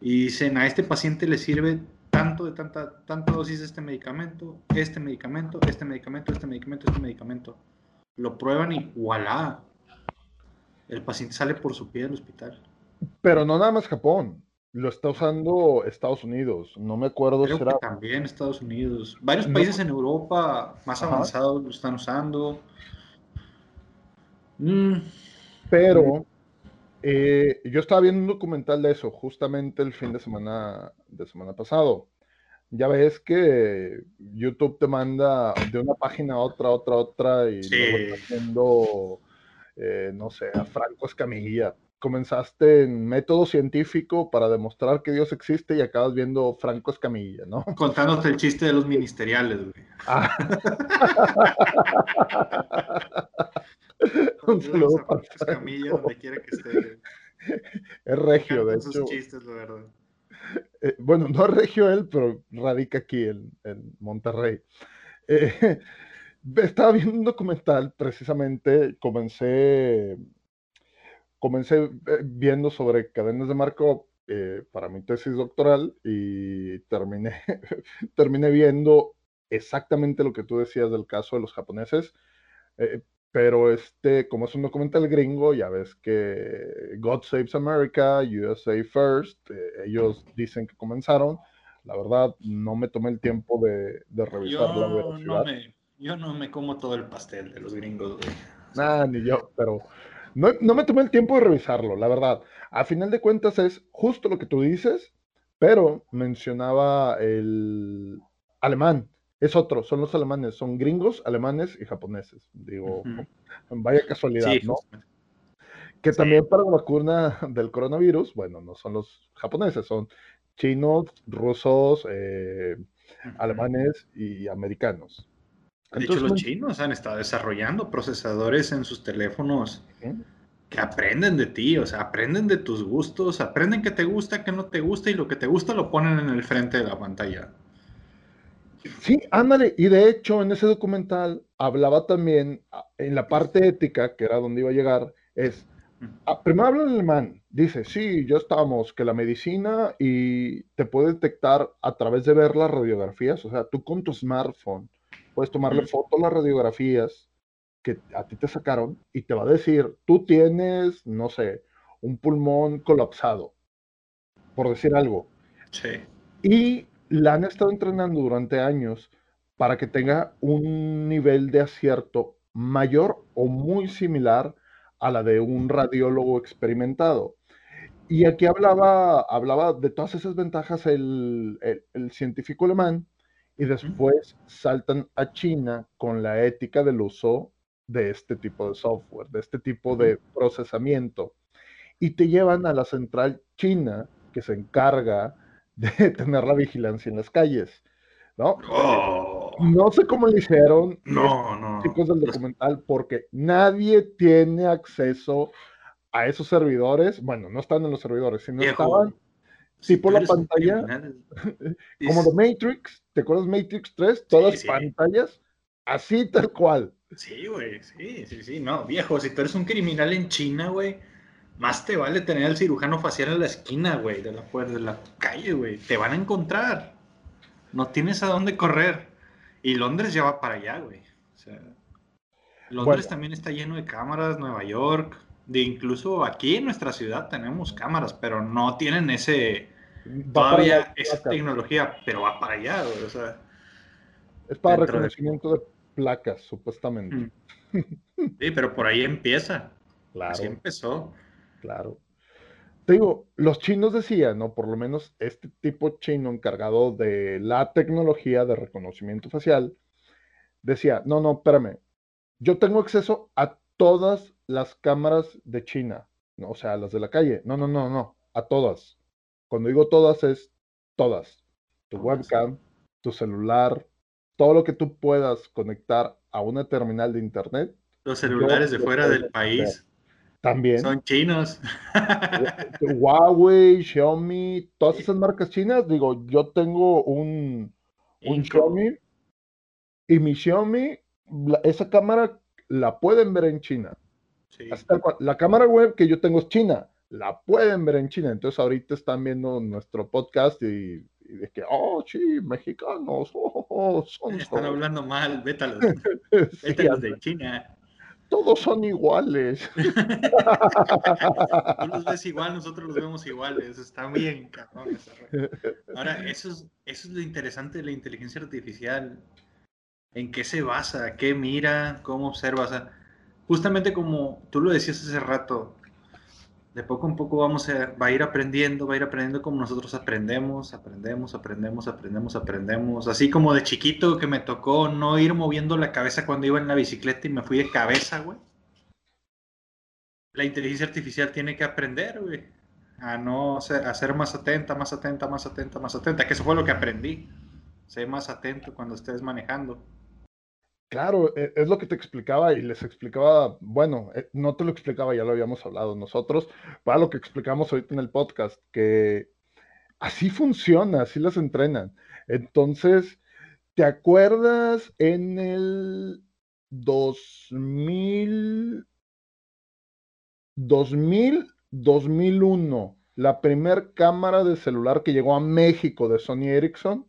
Y dicen, a este paciente le sirve tanto de tanta, dosis de este medicamento, este medicamento, este medicamento, este medicamento, este medicamento. Lo prueban y voilà. El paciente sale por su pie del hospital. Pero no nada más Japón. Lo está usando Estados Unidos. No me acuerdo si era. también Estados Unidos. Varios países en Europa más avanzados lo están usando. Mm. Pero eh, yo estaba viendo un documental de eso justamente el fin de semana de semana pasado. Ya ves que YouTube te manda de una página a otra, otra, otra y luego está haciendo, eh, no sé, a Franco Escamilla comenzaste en método científico para demostrar que Dios existe y acabas viendo Franco Escamilla, ¿no? <laughs> Contándote el chiste de los ministeriales, güey. Ah. <laughs> Un saludo a Franco Escamilla, donde quiera que esté. Es regio, de hecho. chistes, la verdad. Eh, bueno, no es regio él, pero radica aquí en, Monterrey. Eh, <laughs> estaba viendo un documental, precisamente comencé comencé eh, viendo sobre cadenas de marco eh, para mi tesis doctoral y terminé, <laughs> terminé viendo exactamente lo que tú decías del caso de los japoneses. Eh, pero este, como es un documental gringo, ya ves que God Saves America, USA First, ellos dicen que comenzaron. La verdad, no me tomé el tiempo de, revisar la veracidad. yo no me como todo el pastel de los gringos, Nah, ni yo, pero no, me tomé el tiempo de revisarlo, la verdad. A final de cuentas es justo lo que tú dices, pero mencionaba el alemán. Es otro, son los alemanes, son gringos, alemanes y japoneses. Digo, vaya casualidad, ¿no? Que también para la vacuna del coronavirus, bueno, no son los japoneses, son chinos, rusos, eh, alemanes y americanos. De hecho, los chinos han estado desarrollando procesadores en sus teléfonos que aprenden de ti, o sea, aprenden de tus gustos, aprenden que te gusta, que no te gusta y lo que te gusta lo ponen en el frente de la pantalla. Sí, ándale, y de hecho en ese documental hablaba también ah, en la parte ética, que era donde iba a llegar, es, ah, primero habla en alemán, dice, sí, ya estamos, que la medicina y te puede detectar a través de ver las radiografías, o sea, tú con tu smartphone puedes tomarle fotos a las radiografías que a ti te sacaron y te va a decir, tú tienes, no sé, un pulmón colapsado, por decir algo. Sí. Y la han estado entrenando durante años para que tenga un nivel de acierto mayor o muy similar a la de un radiólogo experimentado. Y aquí hablaba, hablaba de todas esas ventajas el, el científico alemán y después saltan a China con la ética del uso de este tipo de software, de este tipo de procesamiento, y te llevan a la central china que se encarga <laughs> de tener la vigilancia en las calles, ¿no? Oh, No sé cómo lo hicieron no, no. chicos del Los- documental porque nadie tiene acceso a esos servidores. Bueno, no están en los servidores, sino Viejo, estaban tipo tú la pantalla, <laughs> como de Matrix. ¿Te acuerdas Matrix 3? Todas sí. pantallas así tal cual. Sí, güey, sí, sí, sí, no, viejo, si tú eres un criminal en China, güey, más te vale tener al cirujano facial en la esquina, güey, de la, puer- de la calle, güey, te van a encontrar, no tienes a dónde correr, y Londres ya va para allá, güey, o sea, Londres Bueno. también está lleno de cámaras, Nueva York, de incluso aquí en nuestra ciudad tenemos cámaras, pero no tienen ese, todavía placas. tecnología, pero va para allá, güey, o sea, Es para de- reconocimiento de placas, supuestamente. mm. sí, pero por ahí empieza, Claro. así empezó. Claro. Te digo, los chinos decían, ¿no? Por lo menos este tipo chino encargado de la tecnología de reconocimiento facial, decía, no, no, espérame, yo tengo acceso a todas las cámaras de China, ¿no? O sea, las de la calle. No, no, no, no, a todas. Cuando digo todas es todas. Tu webcam, tu celular, todo lo que tú puedas conectar a una terminal de internet, Los celulares de fuera del país también. son chinos. Huawei, Xiaomi, todas esas marcas chinas, digo, yo tengo un, un Inco. Xiaomi y mi Xiaomi, la- esa cámara la pueden ver en China. Sí. Cual. La cámara web que yo tengo es china, la pueden ver en China. Entonces ahorita están viendo nuestro podcast y, y de que, oh, sí, mexicanos, oh, oh, son, Están hablando mal, vétalos. <laughs> sí, Vétalos de China. todos son iguales. <laughs> Tú los ves igual, nosotros los vemos iguales. Está bien, cabrón. Ahora, eso es, eso es lo interesante de la inteligencia artificial. ¿En qué se basa? ¿Qué mira? ¿Cómo observa? O sea, justamente como tú lo decías hace rato, de poco en poco vamos a, va a ir aprendiendo, va a ir aprendiendo como nosotros aprendemos, aprendemos, aprendemos, aprendemos, aprendemos. Así como de chiquito que me tocó no ir moviendo la cabeza cuando iba en la bicicleta y me fui de cabeza, güey. La inteligencia artificial tiene que aprender, güey. A no ser, a ser más atenta, más atenta, más atenta, más atenta. Que eso fue lo que aprendí. Sé más atento cuando estés manejando. Claro, e- es lo que te explicaba y les explicaba, bueno, eh, no te lo explicaba, ya lo habíamos hablado nosotros, para lo que explicamos ahorita en el podcast, que así funciona, así las entrenan. Entonces, ¿te acuerdas en el 2000, 2000, 2001, la primer cámara de celular que llegó a México de Sony Ericsson?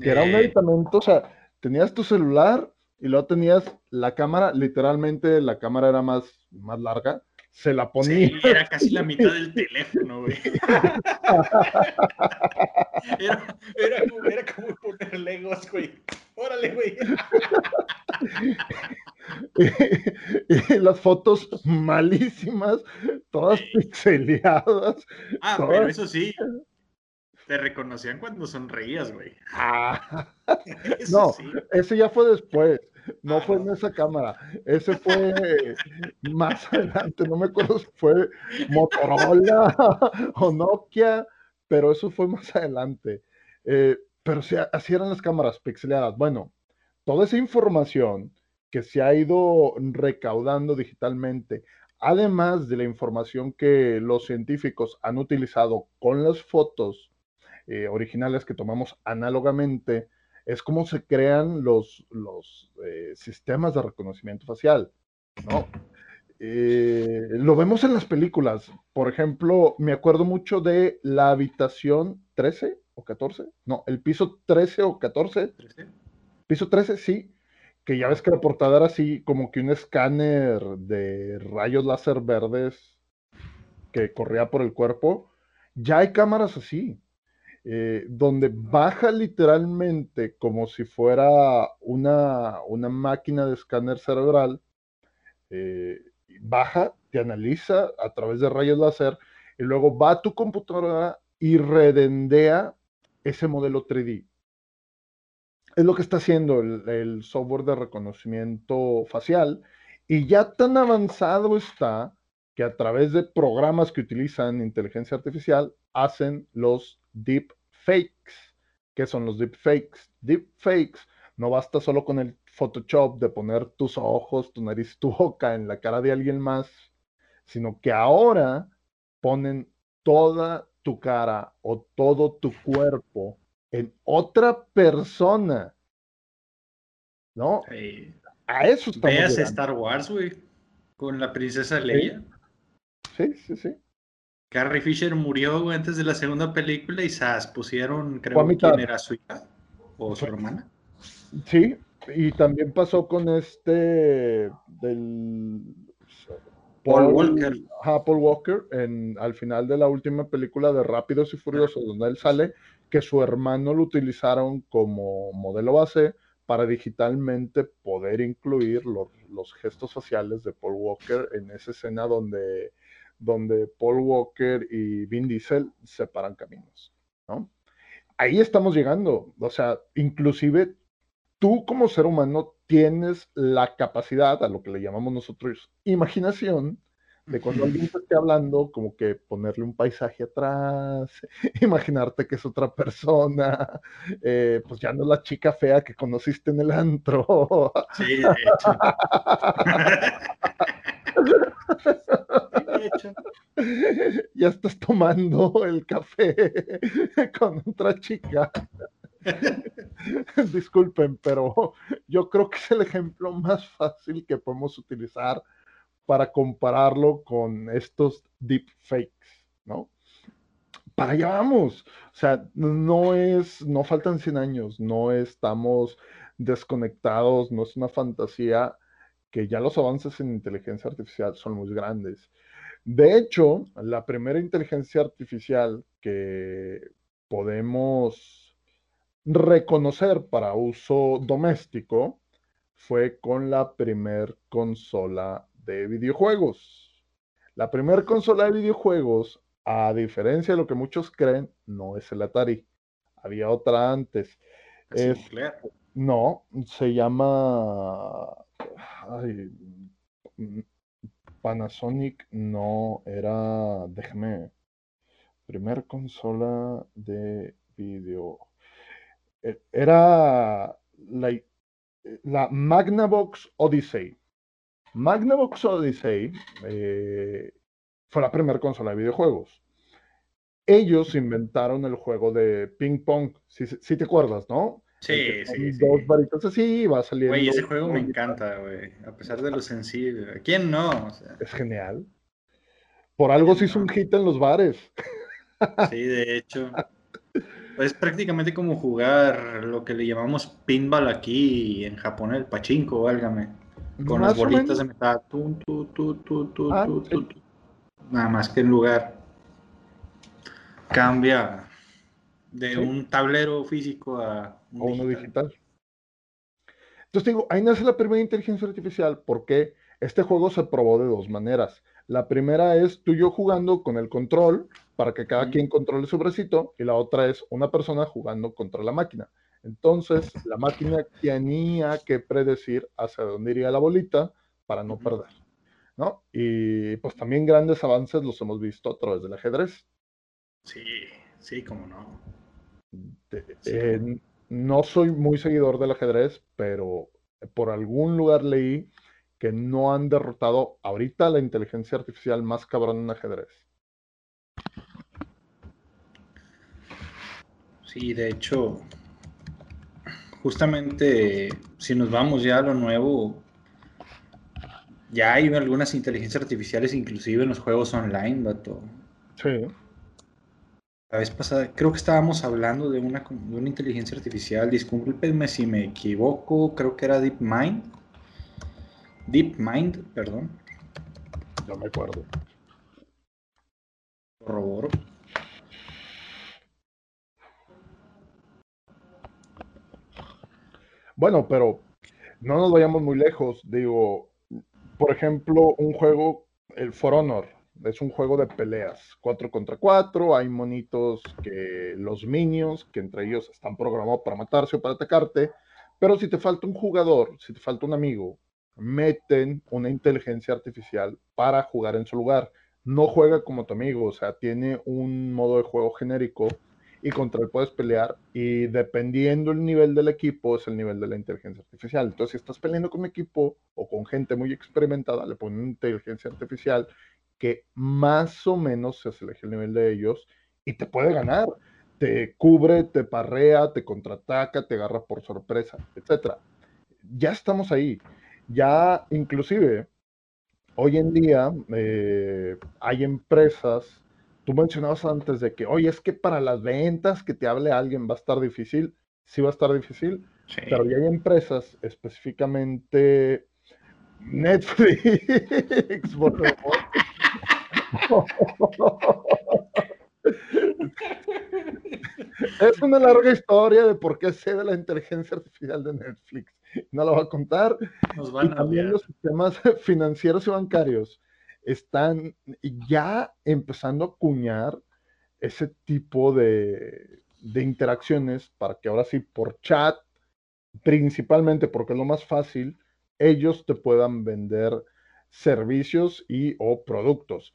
que era un Eh, aditamento, o sea, tenías tu celular y luego tenías la cámara, literalmente la cámara era más, más larga, se la ponía. Sí, <laughs> era casi la mitad del <laughs> teléfono, güey. Era, era, como, era como poner legos, güey. Órale, güey. <laughs> y las fotos malísimas, todas pixeleadas. Ah, pero eso sí. Te reconocían cuando sonreías, güey. Ah, <laughs> Eso No. sí. ese ya fue después, no Ah, fue en no. esa cámara, ese fue <laughs> más adelante, no me acuerdo si fue Motorola <laughs> o Nokia, pero eso fue más adelante. Eh, pero sí, así eran las cámaras pixeleadas. Bueno, toda esa información que se ha ido recaudando digitalmente, además de la información que los científicos han utilizado con las fotos eh, originales que tomamos análogamente, es como se crean los, los eh, sistemas de reconocimiento facial, ¿no? Eh, lo vemos en las películas. Por ejemplo, me acuerdo mucho de la habitación 13 o 14, no, el piso 13 o 14, piso 13, sí, que ya ves que la portada era así como que un escáner de rayos láser verdes que corría por el cuerpo. Ya hay cámaras así, eh, donde baja literalmente como si fuera una, una máquina de escáner cerebral, eh, baja, te analiza a través de rayos láser y luego va a tu computadora y redendea ese modelo 3D. Es lo que está haciendo el, el software de reconocimiento facial y ya tan avanzado está que a través de programas que utilizan inteligencia artificial hacen los deep deepfakes. ¿Qué son los deepfakes? Deepfakes no basta solo con el Photoshop de poner tus ojos, tu nariz, tu boca en la cara de alguien más, sino que ahora ponen toda tu cara o todo tu cuerpo en otra persona. ¿No? A eso estamos Veas Star Wars, güey, con la princesa Leia. Sí, sí, sí. Carrie Fisher murió antes de la segunda película y se pusieron, creo, quién era su hija o su hermana. Sí, y también pasó con este del Paul, Walker. Paul Walker en, al final de la última película de Rápidos y Furiosos, donde él sale, que su hermano lo utilizaron como modelo base para digitalmente poder incluir los, los gestos faciales de Paul Walker en esa escena donde, donde Paul Walker y Vin Diesel separan caminos, ¿no? Ahí estamos llegando, o sea, inclusive tú como ser humano tienes la capacidad, a lo que le llamamos nosotros imaginación, de cuando alguien te esté hablando, como que ponerle un paisaje atrás, <laughs> imaginarte que es otra persona, eh, pues ya no es la chica fea que conociste en el antro. Sí, de hecho. <laughs> <laughs> <laughs> Ya estás tomando el café <laughs> con otra chica. <laughs> Disculpen, pero yo creo que es el ejemplo más fácil que podemos utilizar para compararlo con estos deepfakes, ¿no? Para allá vamos. O sea, no es, no faltan 100 años, no estamos desconectados, no es una fantasía que ya los avances en inteligencia artificial son muy grandes. De hecho, la primera inteligencia artificial que podemos reconocer para uso doméstico fue con la primer consola de videojuegos. La primer consola de videojuegos, a diferencia de lo que muchos creen, no es el Atari. Había otra antes. Es, no, se llama Panasonic, no, era, déjame, primer consola de videojuegos eh, era la, la Magnavox Odyssey. Magnavox Odyssey eh, fue la primera consola de videojuegos. Ellos inventaron el juego de ping pong, si, te acuerdas, ¿no? Sí, sí, Dos varitas así, va saliendo. Güey, ese juego me encanta, güey. A pesar de lo sencillo. ¿Quién no? Es genial. Por algo se hizo un hit en los bares. Sí, de hecho. Es prácticamente como jugar lo que le llamamos pinball aquí en Japón, el pachinko, válgame. Con las bolitas de metal. Ah, Nada más que en lugar cambia de un tablero físico a uno digital. Entonces digo, ahí nace la primera inteligencia artificial porque este juego se probó de dos maneras. La primera es tú y yo jugando con el control para que cada quien controle su bracito y la otra es una persona jugando contra la máquina. Entonces, la máquina tenía que predecir hacia dónde iría la bolita para no perder, ¿no? Y pues también grandes avances los hemos visto a través del ajedrez. Sí, sí, cómo no. Eh, no soy muy seguidor del ajedrez, pero por algún lugar leí que no han derrotado ahorita la inteligencia artificial más cabrón en ajedrez. Sí, de hecho, justamente si nos vamos ya a lo nuevo, ya hay algunas inteligencias artificiales inclusive en los juegos online, vato. Sí. La vez pasada, creo que estábamos hablando de una, de una inteligencia artificial, discúlpenme si me equivoco, creo que era DeepMind. DeepMind, perdón. No me acuerdo. Corroboro. Bueno, pero no nos vayamos muy lejos. Digo, por ejemplo, un juego, el For Honor, es un juego de peleas, 4 contra 4, hay monitos que los minions, que entre ellos están programados para matarse o para atacarte, pero si te falta un jugador, si te falta un amigo, meten una inteligencia artificial para jugar en su lugar. No juega como tu amigo, o sea, tiene un modo de juego genérico y contra él puedes pelear y dependiendo el nivel del equipo es el nivel de la inteligencia artificial. Entonces, si estás peleando con equipo o con gente muy experimentada, le ponen inteligencia artificial que más o menos se asemeja el nivel de ellos y te puede ganar. Te cubre, te parrea, te contraataca, te agarra por sorpresa, etc. Ya estamos ahí. Ya inclusive hoy en día eh, hay empresas Tú mencionabas antes de que, oye, es que para las ventas que te hable alguien va a estar difícil. Sí va a estar difícil, pero ya hay empresas, específicamente Netflix, <laughs> es una larga historia de por qué sé de la inteligencia artificial de Netflix. No lo voy a contar. Nos van y también los sistemas <laughs> financieros y bancarios están ya empezando a acuñar ese tipo de, interacciones para que ahora sí por chat, principalmente porque es lo más fácil, ellos te puedan vender servicios y o productos.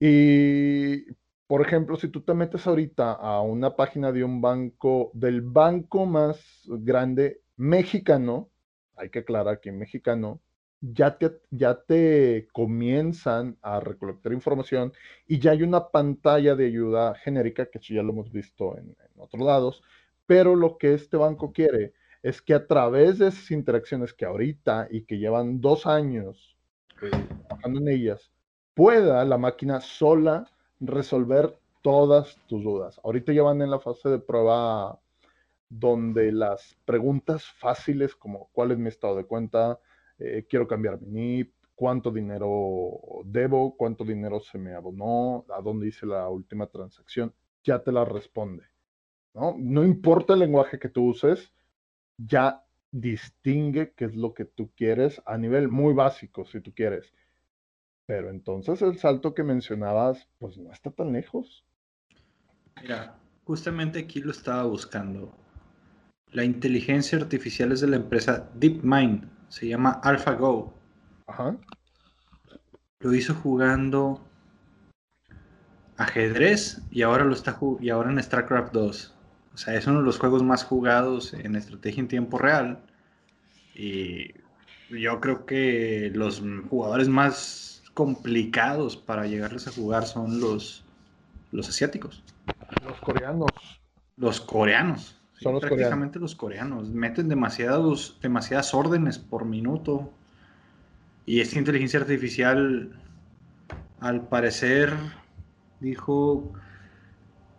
Y, por ejemplo, si tú te metes ahorita a una página de un banco, del banco más grande mexicano, hay que aclarar que mexicano, ya te, ya te comienzan a recolectar información y ya hay una pantalla de ayuda genérica, que ya lo hemos visto en, otros lados, pero lo que este banco quiere es que a través de esas interacciones que ahorita y que llevan dos años eh, trabajando en ellas, pueda la máquina sola resolver todas tus dudas. Ahorita ya van en la fase de prueba donde las preguntas fáciles como cuál es mi estado de cuenta, eh, quiero cambiar mi NIP, cuánto dinero debo, cuánto dinero se me abonó, a dónde hice la última transacción, ya te la responde. ¿no? no importa el lenguaje que tú uses, ya distingue qué es lo que tú quieres a nivel muy básico, si tú quieres. Pero entonces el salto que mencionabas, pues no está tan lejos. Mira, justamente aquí lo estaba buscando. La inteligencia artificial es de la empresa DeepMind se llama AlphaGo. Ajá. Lo hizo jugando ajedrez y ahora lo está y ahora en StarCraft 2. O sea, es uno de los juegos más jugados en estrategia en tiempo real. Y yo creo que los jugadores más complicados para llegarles a jugar son los, los asiáticos. Los coreanos. Los coreanos. Son prácticamente los coreanos. Meten demasiados, demasiadas órdenes por minuto. Y esta inteligencia artificial, al parecer, dijo,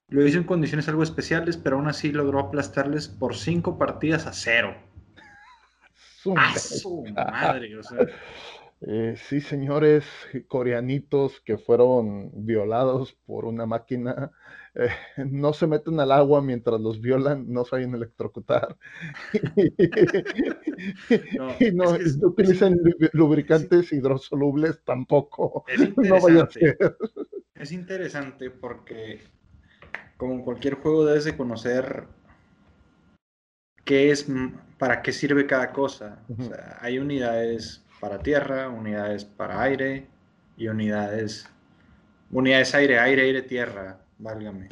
lo hizo en condiciones algo especiales, pero aún así logró aplastarles por cinco partidas a cero. <laughs> ¡A su madre! Eh, sí, señores coreanitos que fueron violados por una máquina <laughs> eh, no se meten al agua mientras los violan, no a electrocutar. <laughs> y no, utilizan lubricantes hidrosolubles tampoco. Es <laughs> interesante. Es interesante porque, como en cualquier juego, debes de conocer qué es, para qué sirve cada cosa. hay unidades para tierra, unidades para aire y unidades, unidades aire, aire, aire, tierra válgame.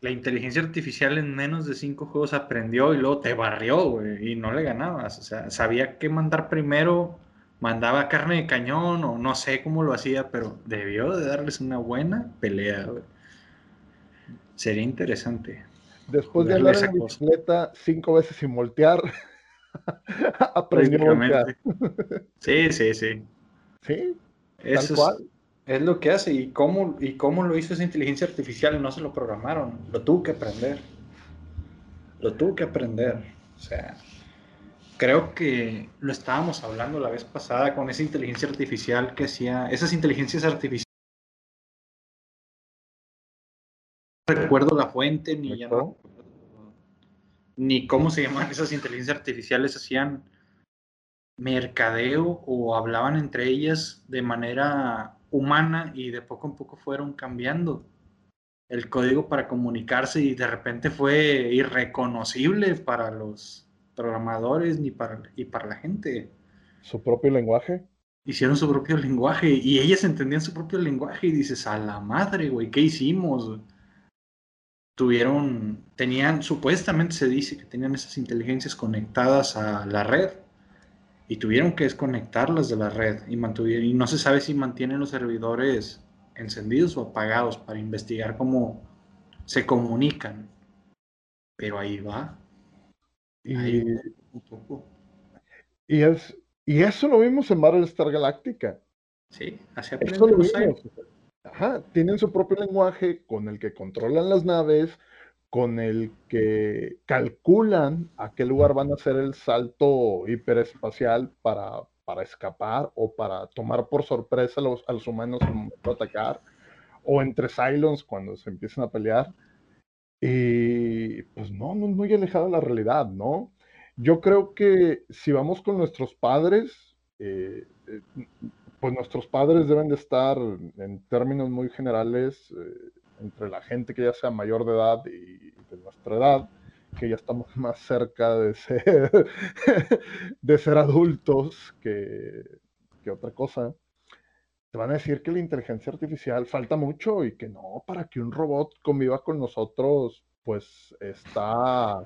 La inteligencia artificial en menos de cinco juegos aprendió y luego te barrió, güey, y no le ganabas. O sea, sabía qué mandar primero, mandaba carne de cañón o no sé cómo lo hacía, pero debió de darles una buena pelea, güey. Sería interesante. Después de andar en bicicleta cinco veces sin voltear, <laughs> <laughs> aprendió Sí, sí, sí. Sí, Eso tal cual. Es lo que hace. ¿Y cómo, ¿Y cómo lo hizo esa inteligencia artificial? No se lo programaron. Lo tuvo que aprender. Lo tuvo que aprender. O sea, creo que lo estábamos hablando la vez pasada con esa inteligencia artificial que hacía. Esas inteligencias artificiales. No recuerdo la fuente ni ya no, ni cómo se llaman esas inteligencias artificiales hacían mercadeo o hablaban entre ellas de manera humana y de poco en poco fueron cambiando el código para comunicarse y de repente fue irreconocible para los programadores ni para, y para la gente. ¿Su propio lenguaje? Hicieron su propio lenguaje y ellas entendían su propio lenguaje y dices, a la madre, güey, ¿qué hicimos? Tuvieron, tenían, supuestamente se dice que tenían esas inteligencias conectadas a la red y tuvieron que desconectarlas de la red y, mantuvieron, y no se sabe si mantienen los servidores encendidos o apagados para investigar cómo se comunican. Pero ahí va. Y, Ahí un poco. y es, y eso lo vimos en Battlestar Galactica. Sí, así Eso Ajá, tienen su propio lenguaje con el que controlan las naves, con el que calculan a qué lugar van a hacer el salto hiperespacial para, para escapar o para tomar por sorpresa a los, a los humanos al momento de atacar, o entre Cylons cuando se empiezan a pelear. Y pues no, no es muy alejado de la realidad, ¿no? Yo creo que si vamos con nuestros padres, eh, eh, pues nuestros padres deben de estar en términos muy generales eh, entre la gente que ya sea mayor de edad y de nuestra edad, que ya estamos <laughs> más cerca de ser, <laughs> de ser adultos que, que otra cosa. Te van a decir que la inteligencia artificial falta mucho y que no, para que un robot conviva con nosotros, pues está,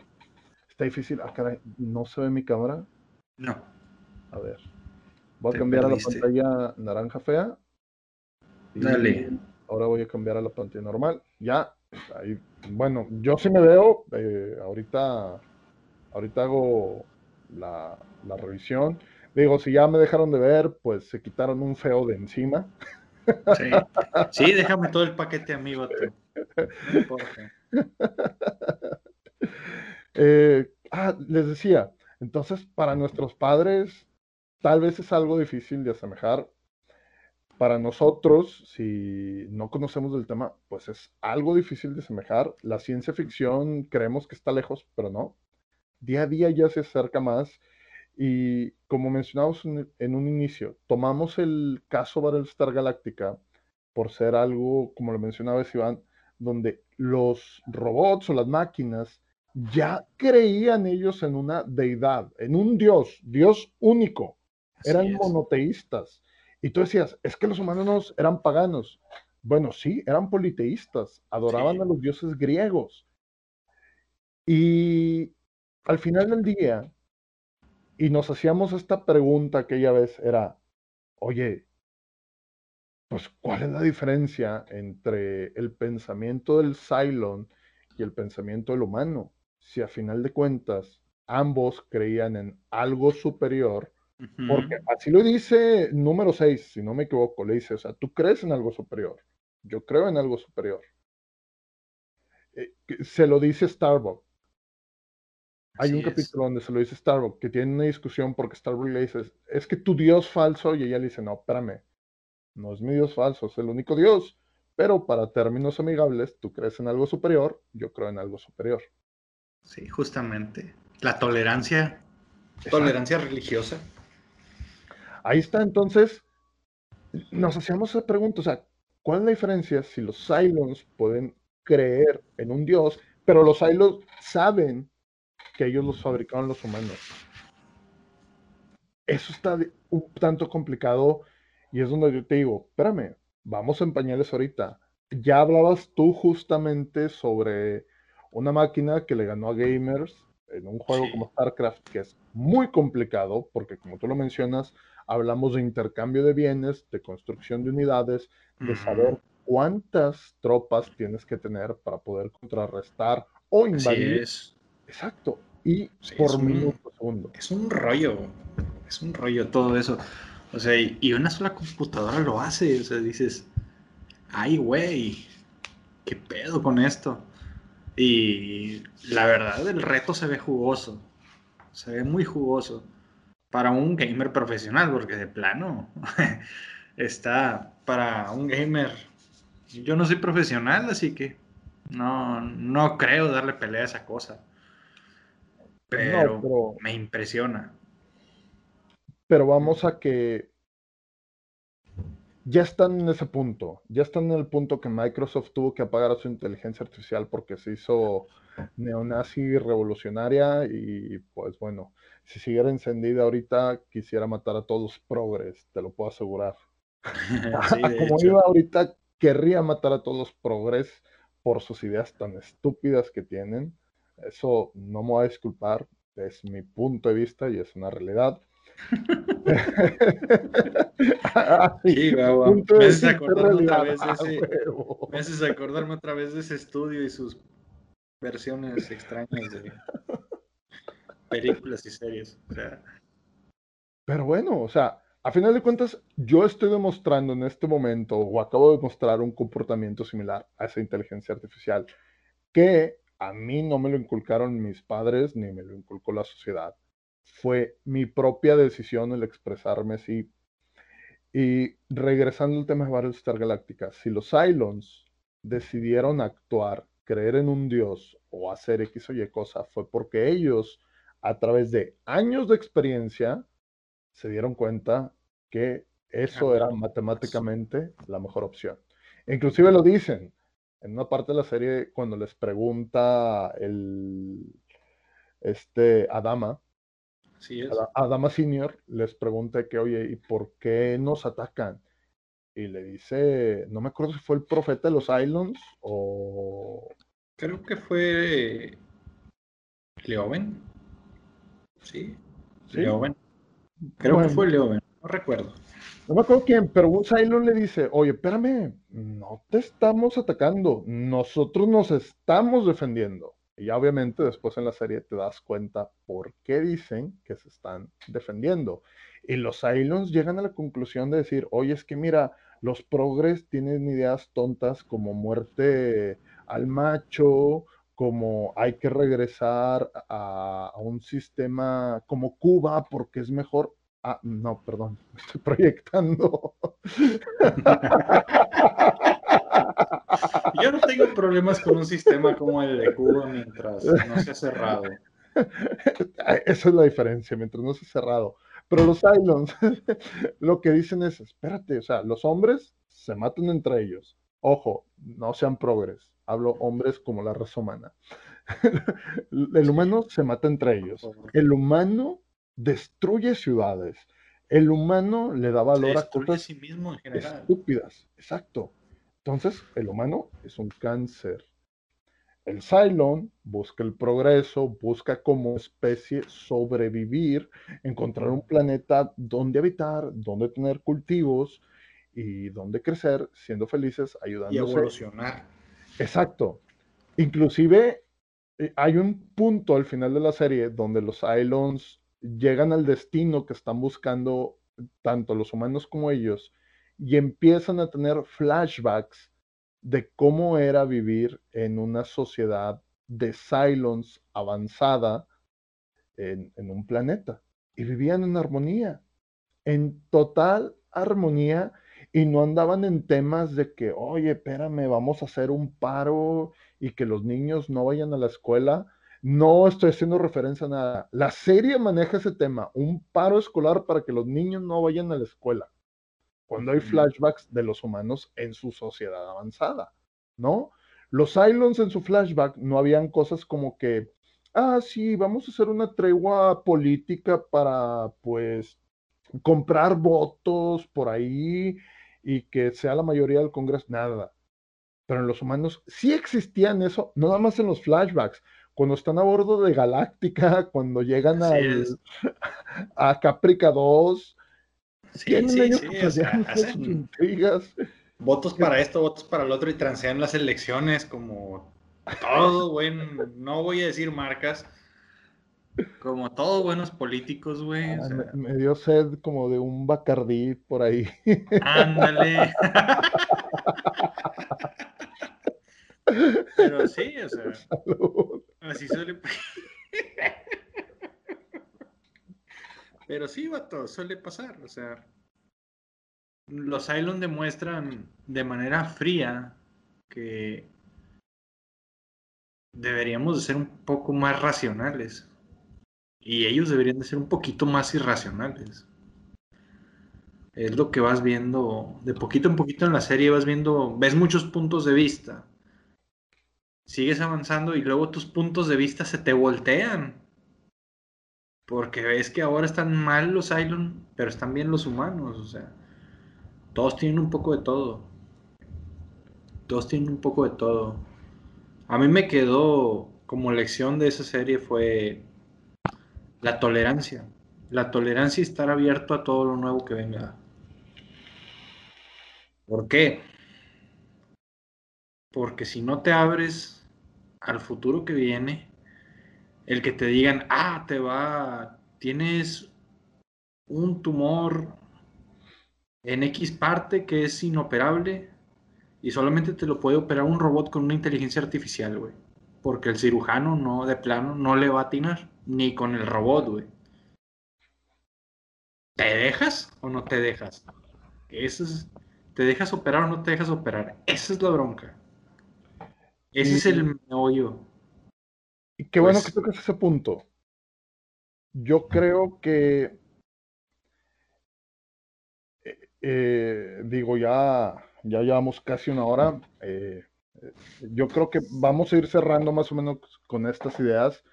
está difícil. Ah, caray, ¿no se ve mi cámara? No. A ver. Voy a cambiar a la pantalla naranja fea. Y Dale. Ahora voy a cambiar a la pantalla normal. Ya. Ahí. Bueno, yo sí me veo. eh, ahorita, ahorita hago la, la revisión. Digo, si ya me dejaron de ver, pues se quitaron un feo de encima. Sí. Sí, déjame todo el paquete, amigo. No importa. <laughs> Eh, ah, les decía, entonces para nuestros padres tal vez es algo difícil de asemejar. Para nosotros, si no conocemos del tema, pues es algo difícil de asemejar. La ciencia ficción creemos que está lejos, pero no. Día a día ya se acerca más. Y como mencionamos en, un inicio, tomamos el caso Battlestar Galactica por ser algo, como lo mencionaba Iván, donde los robots o las máquinas ya creían ellos en una deidad, en un dios, dios único. Eran es. monoteístas. Y tú decías, es que los humanos eran paganos. Bueno, sí, eran politeístas, adoraban Sí. a los dioses griegos. Y al final del día, y nos hacíamos esta pregunta aquella vez, era, oye, pues, ¿cuál es la diferencia entre el pensamiento del Cylon y el pensamiento del humano? Si a final de cuentas ambos creían en algo superior, Porque así lo dice número 6, si no me equivoco, le dice, o sea, tú crees en algo superior, yo creo en algo superior. Eh, se lo dice Starbuck. Hay Así un es. capítulo donde se lo dice Starbuck, que tiene una discusión porque Starbuck le dice, es que tu Dios falso, y ella le dice, no, espérame, no es mi Dios falso, es el único Dios, pero para términos amigables, tú crees en algo superior, yo creo en algo superior. Sí, justamente. La tolerancia. Exacto. Tolerancia religiosa. Ahí está, entonces, nos hacíamos esa pregunta, o sea, ¿cuál es la diferencia si los Cylons pueden creer en un Dios, pero los Cylons saben que ellos los fabricaron los humanos? Eso está un tanto complicado y es donde yo te digo, espérame, vamos en pañales ahorita. Ya hablabas tú justamente sobre una máquina que le ganó a gamers en un juego Sí. como StarCraft, que es muy complicado, porque como tú lo mencionas, hablamos de intercambio de bienes, de construcción de unidades, de saber cuántas tropas tienes que tener para poder contrarrestar o Así invadir. es. Exacto. Y Sí, por un- minuto, segundo. Es un rollo. Es un rollo todo eso. O sea, y, y una sola computadora lo hace. O sea, dices, ay, güey, ¿qué pedo con esto? Y la verdad, el reto se ve jugoso. Se ve muy jugoso. Para un gamer profesional, porque de plano <laughs> está para un gamer. Yo no soy profesional, así que no, no creo darle pelea a esa cosa. Pero, No, pero, me impresiona. pero vamos a que ya están en ese punto. Ya están en el punto que Microsoft tuvo que apagar a su inteligencia artificial porque se hizo neonazi revolucionaria y pues bueno, si siguiera encendida ahorita quisiera matar a todos progres, te lo puedo asegurar. <laughs> Sí, <laughs> Como hecho. iba ahorita, querría matar a todos progres por sus ideas tan estúpidas que tienen. Eso no me voy a disculpar, es mi punto de vista y es una realidad. <laughs> sí, me haces acordarme otra vez de ese, me haces acordarme otra vez de ese estudio y sus versiones extrañas de películas y series. Pero bueno, o sea, a final de cuentas, yo estoy demostrando en este momento, o acabo de mostrar un comportamiento similar a esa inteligencia artificial, que a mí no me lo inculcaron mis padres ni me lo inculcó la sociedad. Fue mi propia decisión el expresarme así. Y regresando al tema de Battlestar Galactica, si los Cylons decidieron actuar, creer en un dios o hacer X o Y cosa, fue porque ellos, a través de años de experiencia, se dieron cuenta que eso era matemáticamente la mejor opción. Inclusive lo dicen en una parte de la serie cuando les pregunta el este Adama, Adama Senior les pregunta que, oye, ¿y por qué nos atacan? Y le dice, no me acuerdo si fue el profeta de los Islands o... Creo que fue Leoven. Sí, ¿Sí? Leoven. Creo que fue Leoven, no recuerdo. No me acuerdo quién, pero un Cylon le dice, oye, espérame, no te estamos atacando, nosotros nos estamos defendiendo. Y obviamente después en la serie te das cuenta por qué dicen que se están defendiendo. Y los Cylons llegan a la conclusión de decir, oye, es que mira, los progres tienen ideas tontas como muerte al macho, como hay que regresar a, a un sistema como Cuba porque es mejor. Ah, no, perdón, <laughs> me estoy proyectando. Yo no tengo problemas con un sistema como el de Cuba mientras no sea cerrado. Esa es la diferencia, mientras no sea cerrado. Pero los Cylons <laughs> lo que dicen es, espérate, o sea, los hombres se matan entre ellos. Ojo, no sean progres. Hablo hombres como la raza humana. <laughs> El humano se mata entre ellos. El humano destruye ciudades. El humano le da valor a cosas sí mismo en general. estúpidas. Exacto. Entonces, el humano es un cáncer. El Cylon busca el progreso, busca como especie sobrevivir, encontrar un planeta donde habitar, donde tener cultivos y donde crecer, siendo felices, ayudándose. Y evolucionar. Exacto. Inclusive eh, hay un punto al final de la serie donde los Cylons llegan al destino que están buscando tanto los humanos como ellos y empiezan a tener flashbacks de cómo era vivir en una sociedad de Cylons avanzada en un planeta. Y vivían en armonía, en total armonía, y no andaban en temas de que, oye, espérame, vamos a hacer un paro y que los niños no vayan a la escuela no estoy haciendo referencia a nada. La serie maneja ese tema, un paro escolar para que los niños no vayan a la escuela. Cuando hay flashbacks de los humanos en su sociedad avanzada, ¿no? Los Cylons en su flashback no habían cosas como que, ah, sí, vamos a hacer una tregua política para, pues, comprar votos por ahí y que sea la mayoría del Congreso, nada. Pero en los humanos sí existían eso, no nada más en los flashbacks, cuando están a bordo de Galáctica, <laughs> cuando llegan <laughs> a Caprica 2, sí, sí, sí, intrigas. Votos para esto, votos para el otro y transean las elecciones como todo güey, no voy a decir marcas, como todos buenos políticos, güey. Ah, me, dio sed como de un Bacardí por ahí. Ándale. Pero sí, o sea. Así suele. <laughs> Pero sí, vato, suele pasar. O sea, los Cylon demuestran de manera fría que deberíamos de ser un poco más racionales. Y ellos deberían de ser un poquito más irracionales. Es lo que vas viendo de poquito en poquito en la serie, vas viendo, ves muchos puntos de vista sigues avanzando y luego tus puntos de vista se te voltean. Porque ves que ahora están mal los Cylon, pero están bien los humanos. O sea, todos tienen un poco de todo. Todos tienen un poco de todo. A mí me quedó como lección de esa serie fue la tolerancia. La tolerancia y estar abierto a todo lo nuevo que venga. ¿Por qué? Porque si no te abres al futuro que viene, el que te digan, ah, te va, tienes un tumor en X parte que es inoperable y solamente te lo puede operar un robot con una inteligencia artificial, güey. Porque el cirujano no, de plano, no le va a atinar, ni con el robot, güey. ¿Te dejas o no te dejas? Eso es, ¿Te dejas operar o no te dejas operar? Esa es la bronca. Ese es el meollo. Y qué bueno pues que toques ese punto. Yo creo que, eh, eh, digo, ya, ya llevamos casi una hora. Eh, yo creo que vamos a ir cerrando más o menos con estas ideas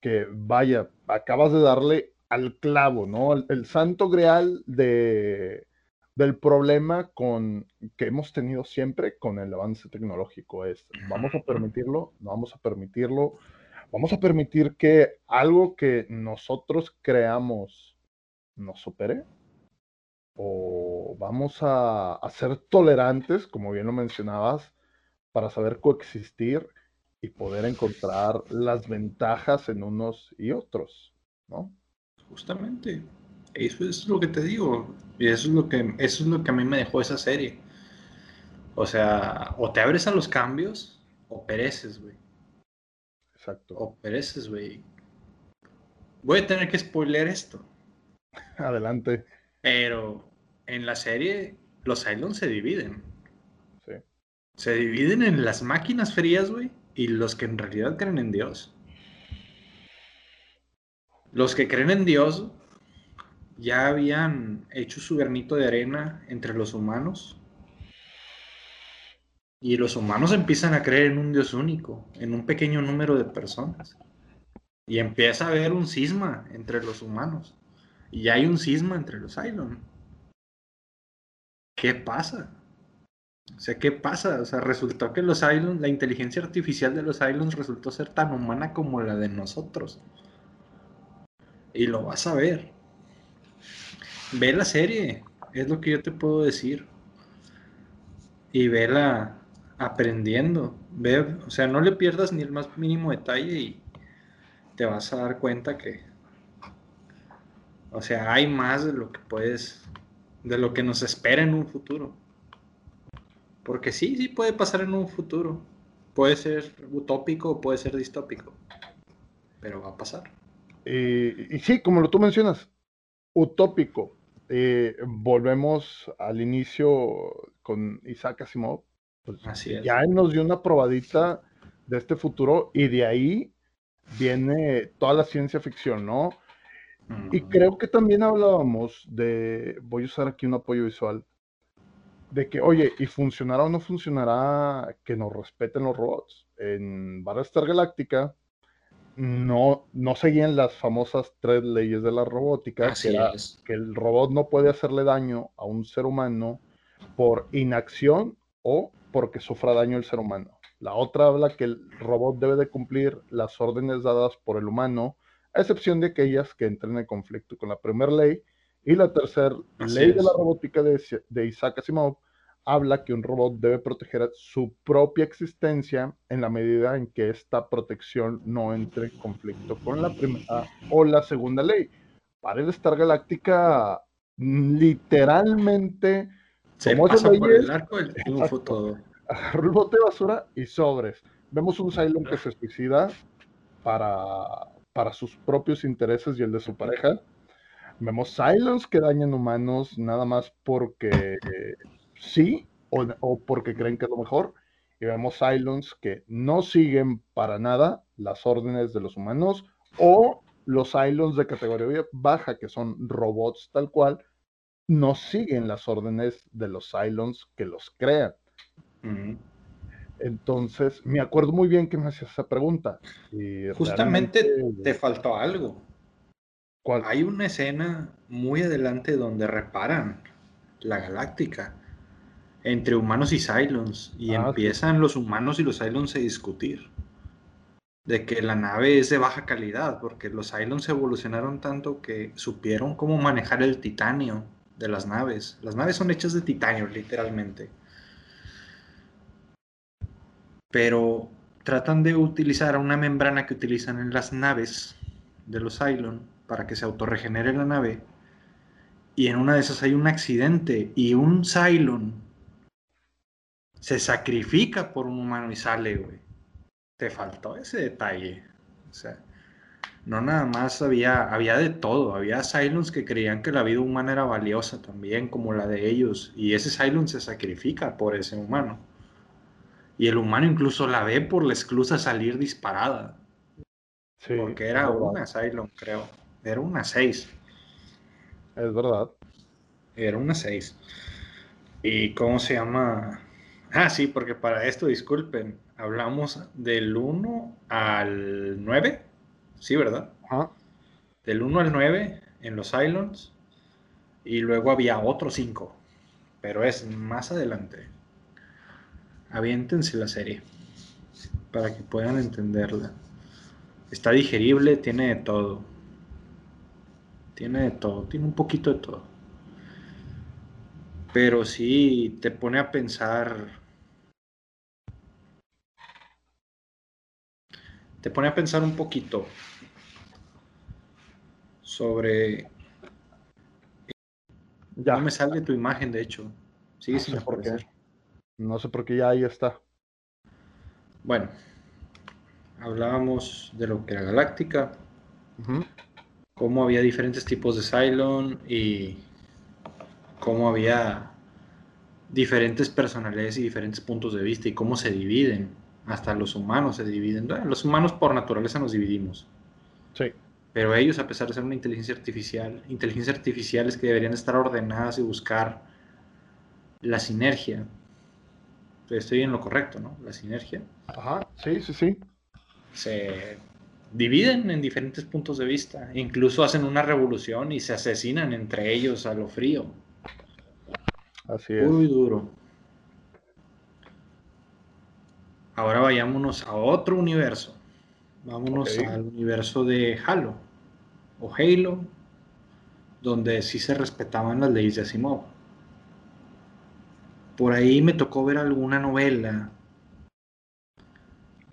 que, vaya, acabas de darle al clavo, ¿no? El, santo grial de, del problema con, que hemos tenido siempre con el avance tecnológico es, ¿vamos a permitirlo? ¿No vamos a permitirlo? ¿Vamos a permitir que algo que nosotros creamos nos supere? ¿O vamos a, a ser tolerantes, como bien lo mencionabas, para saber coexistir y poder encontrar las ventajas en unos y otros, ¿no? Justamente, eso es lo que te digo, y eso es lo que, eso es lo que a mí me dejó esa serie. O sea, o te abres a los cambios o pereces, güey. Exacto. O pereces, güey. Voy a tener que spoiler esto. <laughs> Adelante. Pero en la serie los Cylons se dividen. Sí. Se dividen en las máquinas frías, güey, y los que en realidad creen en Dios. Los que creen en Dios ya habían hecho su granito de arena entre los humanos. Y los humanos empiezan a creer en un Dios único, en un pequeño número de personas. Y empieza a haber un cisma entre los humanos. Y hay un cisma entre los Cylon. ¿Qué pasa? O sea, ¿qué pasa? O sea, resultó que los Cylons, la inteligencia artificial de los Cylons resultó ser tan humana como la de nosotros. Y lo vas a ver. Ve la serie, es lo que yo te puedo decir. Y vela aprendiendo. Ve, o sea, no le pierdas ni el más mínimo detalle y te vas a dar cuenta que, o sea, hay más de lo que puedes, de lo que nos espera en un futuro. Porque sí, sí puede pasar en un futuro. Puede ser utópico o puede ser distópico. Pero va a pasar. y sí, como lo tú mencionas, utópico. Eh, volvemos al inicio con Isaac Asimov. Pues, Así Ya nos dio una probadita de este futuro y de ahí viene toda la ciencia ficción, ¿no? Y creo que también hablábamos de, voy a usar aquí un apoyo visual, de que, oye, ¿y funcionará o no funcionará que nos respeten los robots? En Battlestar Galáctica no, no seguían las famosas tres leyes de la robótica, que, que el robot no puede hacerle daño a un ser humano por inacción o porque sufra daño el ser humano. La otra habla que el robot debe de cumplir las órdenes dadas por el humano, a excepción de aquellas que entren en conflicto con la primera ley. Y la tercera ley de la robótica de, de Isaac Asimov habla que un robot debe proteger su propia existencia en la medida en que esta protección no entre en conflicto con la primera o la segunda ley. Para el Star Galáctica, literalmente, se pasa por el arco del triunfo todo. El bote de basura y sobres. Vemos un Cylon que se suicida para, para sus propios intereses y el de su pareja. Vemos Cylons que dañan humanos nada más porque sí o, porque creen que es lo mejor. Y vemos Cylons que no siguen para nada las órdenes de los humanos o los Cylons de categoría baja, que son robots tal cual, no siguen las órdenes de los Cylons que los crean. Entonces, me acuerdo muy bien que me hacías esa pregunta. Justamente te faltó algo. Hay una escena muy adelante donde reparan la galáctica entre humanos y Cylons. Y Ah, sí. empiezan los humanos y los Cylons a discutir. De que la nave es de baja calidad, porque los Cylons evolucionaron tanto que supieron cómo manejar el titanio de las naves. Las naves son hechas de titanio, literalmente. Pero tratan de utilizar una membrana que utilizan en las naves de los Cylon para que se autorregenere la nave. Y en una de esas hay un accidente y un Cylon se sacrifica por un humano y sale, güey. Te faltó ese detalle. O sea, no nada más había, había de todo. Había Cylons que creían que la vida humana era valiosa también, como la de ellos. Y ese Cylon se sacrifica por ese humano. Y el humano incluso la ve por la esclusa salir disparada. Sí, porque era una Cylon, creo. Era una 6. Es verdad. Era una 6. ¿Y cómo se llama? Ah, sí, porque para esto, disculpen, hablamos del 1 al 9. Sí, ¿verdad? Ajá. Del 1 al 9 en los Islands. Y luego había otro 5. Pero es más adelante. Aviéntense la serie. Para que puedan entenderla. Está digerible, tiene de todo. Tiene de todo, tiene un poquito de todo. Pero sí te pone a pensar. Te pone a pensar un poquito sobre. Ya. No me sale tu imagen, de hecho. Sigue No sin por qué. aparecer. No sé por qué ya ahí está. Bueno, hablábamos de lo que era Galáctica. Cómo había diferentes tipos de Cylon y cómo había diferentes personalidades y diferentes puntos de vista y cómo se dividen. Hasta los humanos se dividen. Los humanos por naturaleza nos dividimos. Sí. Pero ellos, a pesar de ser una inteligencia artificial, inteligencias artificiales que deberían estar ordenadas y buscar la sinergia. Estoy en lo correcto, ¿no? La sinergia. Ajá. Sí, sí, sí. Se dividen en diferentes puntos de vista. Incluso hacen una revolución y se asesinan entre ellos a lo frío. Así es. Muy duro. Ahora vayámonos a otro universo. Vámonos al universo de Halo o Halo, donde sí se respetaban las leyes de Asimov. Por ahí me tocó ver alguna novela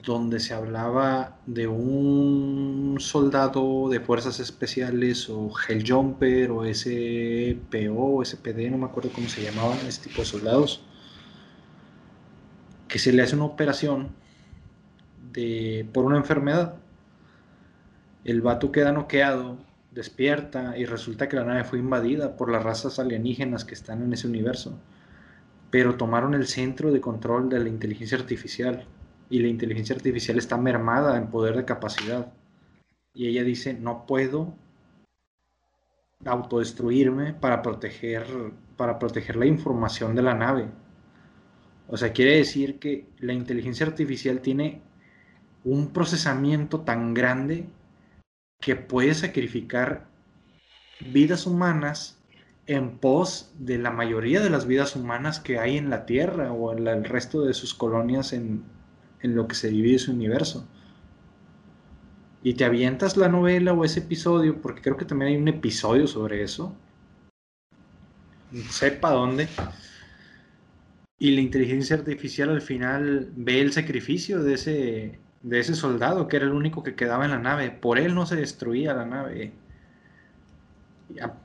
donde se hablaba de un soldado de fuerzas especiales o Helljumper o SPO o SPD, no me acuerdo cómo se llamaban ese tipo de soldados, que se le hace una operación de, por una enfermedad. El vato queda noqueado, despierta y resulta que la nave fue invadida por las razas alienígenas que están en ese universo. Pero tomaron el centro de control de la inteligencia artificial y la inteligencia artificial está mermada en poder de capacidad. Y ella dice, no puedo autodestruirme para proteger, para proteger la información de la nave. O sea, quiere decir que la inteligencia artificial tiene un procesamiento tan grande que puede sacrificar vidas humanas en pos de la mayoría de las vidas humanas que hay en la Tierra o en el resto de sus colonias en, en lo que se divide su universo. Y te avientas la novela o ese episodio, porque creo que también hay un episodio sobre eso. Sepa dónde. Y la inteligencia artificial al final ve el sacrificio de ese, de ese soldado, que era el único que quedaba en la nave. Por él no se destruía la nave.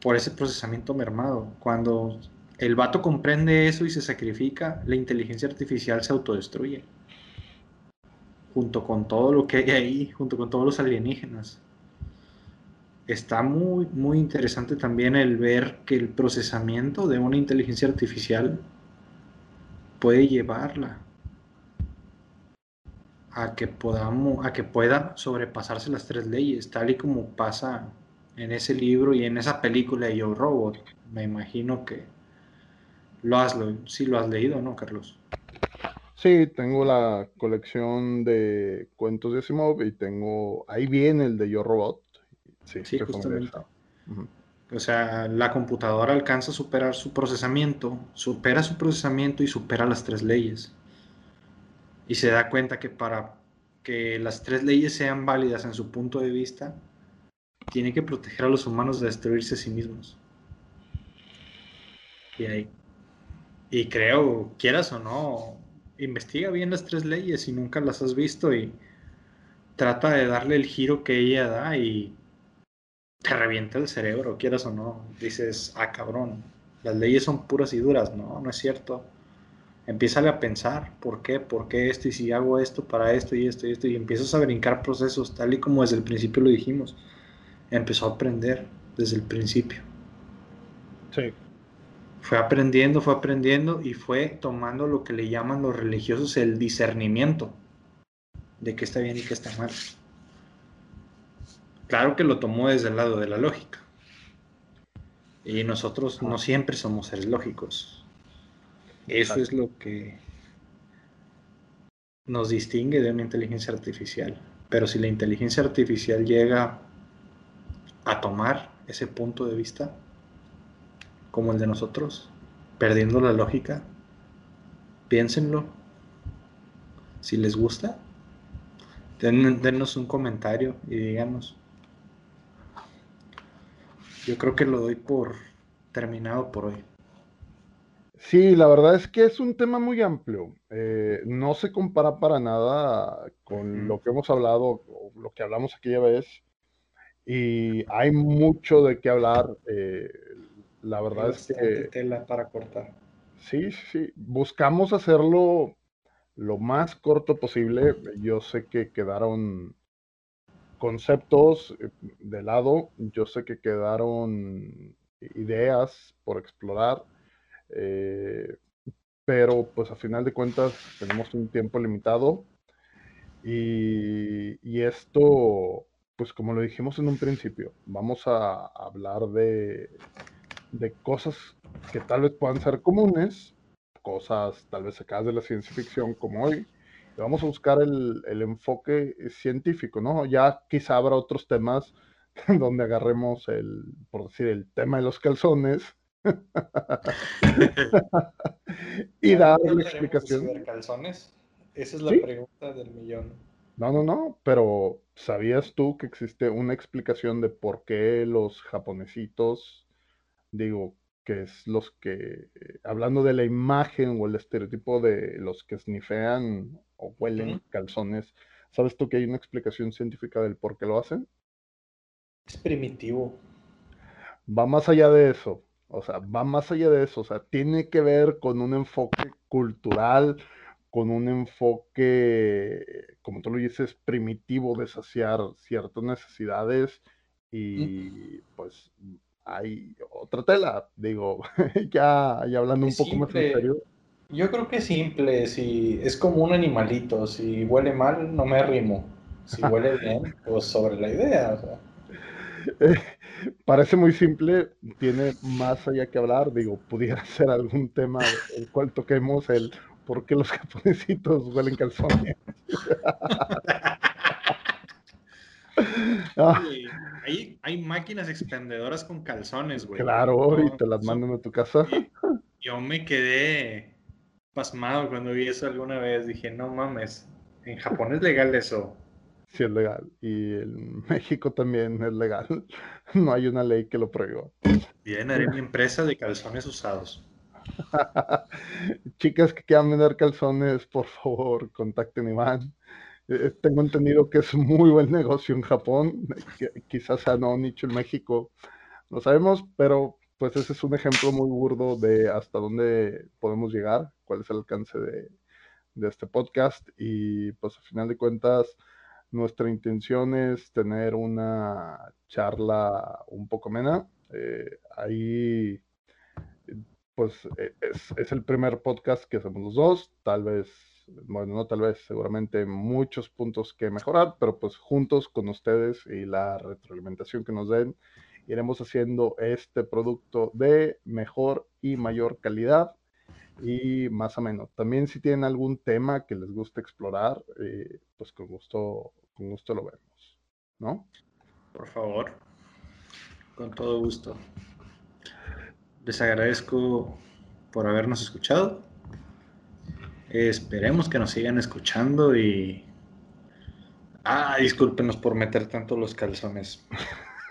Por ese procesamiento mermado. Cuando el vato comprende eso y se sacrifica, la inteligencia artificial se autodestruye. Junto con todo lo que hay ahí, junto con todos los alienígenas. Está muy, muy interesante también el ver que el procesamiento de una inteligencia artificial puede llevarla a que podamos, a que pueda sobrepasarse las tres leyes, tal y como pasa en ese libro y en esa película de Yo Robot. Me imagino que lo has, sí lo has leído, ¿no, Carlos? Sí, tengo la colección de cuentos de Asimov y tengo. Ahí viene el de Yo Robot. Sí, Sí, justamente. Ujú. O sea, la computadora alcanza a superar su procesamiento, supera su procesamiento y supera las tres leyes. Y se da cuenta que para que las tres leyes sean válidas en su punto de vista, tiene que proteger a los humanos de destruirse a sí mismos. Y ahí. Y creo, quieras o no, investiga bien las tres leyes si nunca las has visto y trata de darle el giro que ella da y te revienta el cerebro, quieras o no. Dices, ah, cabrón, las leyes son puras y duras. No, no es cierto. Empieza a pensar, ¿por qué? ¿Por qué esto? Y si hago esto para esto y esto y esto. Y empiezas a brincar procesos, tal y como desde el principio lo dijimos. Empezó a aprender desde el principio. Sí. Fue aprendiendo, fue aprendiendo y fue tomando lo que le llaman los religiosos el discernimiento de qué está bien y qué está mal. Claro que lo tomó desde el lado de la lógica. Y nosotros no siempre somos seres lógicos. Eso es lo que nos distingue de una inteligencia artificial. Pero si la inteligencia artificial llega a tomar ese punto de vista, como el de nosotros, perdiendo la lógica, piénsenlo. Si les gusta, dennos un comentario y díganos. Yo creo que lo doy por terminado por hoy. Sí, la verdad es que es un tema muy amplio. Eh, no se compara para nada con lo que hemos hablado, o lo que hablamos aquella vez. Y hay mucho de qué hablar. Eh, la verdad es que... tela para cortar. Sí, sí. Buscamos hacerlo lo más corto posible. Yo sé que quedaron conceptos eh, de lado, yo sé que quedaron ideas por explorar, eh, pero pues a final de cuentas tenemos un tiempo limitado y, y, esto, pues como lo dijimos en un principio, vamos a hablar de, de cosas que tal vez puedan ser comunes, cosas tal vez sacadas de la ciencia ficción como hoy, vamos a buscar el, enfoque científico, ¿no? Ya quizá habrá otros temas <laughs> donde agarremos el, por decir, el tema de los calzones <laughs> y dar la explicación. calzones? Esa es la pregunta del millón. No, no, no, pero ¿sabías tú que existe una explicación de por qué los japonesitos, digo, que es los que, eh, hablando de la imagen o el estereotipo de los que snifean o huelen calzones, ¿sabes tú que hay una explicación científica del por qué lo hacen? Es primitivo. Va más allá de eso, o sea, va más allá de eso, o sea, tiene que ver con un enfoque cultural, con un enfoque, como tú lo dices, primitivo de saciar ciertas necesidades y pues hay otra tela, digo, <laughs> ya, ya hablando un poco más en serio. Yo creo que es simple, si es como un animalito, si huele mal no me arrimo, si huele <laughs> bien, pues sobre la idea. parece muy simple, tiene más allá que hablar, digo, pudiera <laughs> ser algún tema el cual toquemos el por qué los japonesitos huelen calzones. Ah. Hay, máquinas expendedoras con calzones, güey. Claro, y te las mandan a tu casa. yo me quedé pasmado cuando vi eso alguna vez. Dije, no mames, en Japón es legal eso. Sí, es legal. Y en México también es legal. <laughs> No hay una ley que lo prohíba. Bien, haré mi empresa de calzones usados. <laughs> Chicas que quieran vender calzones, por favor, contacten a Iván. Eh, tengo entendido que es <laughs> muy buen negocio en Japón, quizás sea no nicho en México, no sabemos, pero pues ese es un ejemplo muy burdo de hasta dónde podemos llegar, cuál es el alcance de, este podcast y pues a final de cuentas nuestra intención es tener una charla un poco mena. Eh, ahí pues e, es el primer podcast que hacemos los dos, tal vez bueno, no tal vez, seguramente muchos puntos que mejorar, pero pues juntos con ustedes y la retroalimentación que nos den, iremos haciendo este producto de mejor y mayor calidad y más o menos. También si tienen algún tema que les guste explorar, eh, pues con gusto, con gusto lo vemos, ¿no? Por favor. Con todo gusto. Les agradezco por habernos escuchado. Esperemos que nos sigan escuchando y... Ah, discúlpenos por meter tanto los calzones.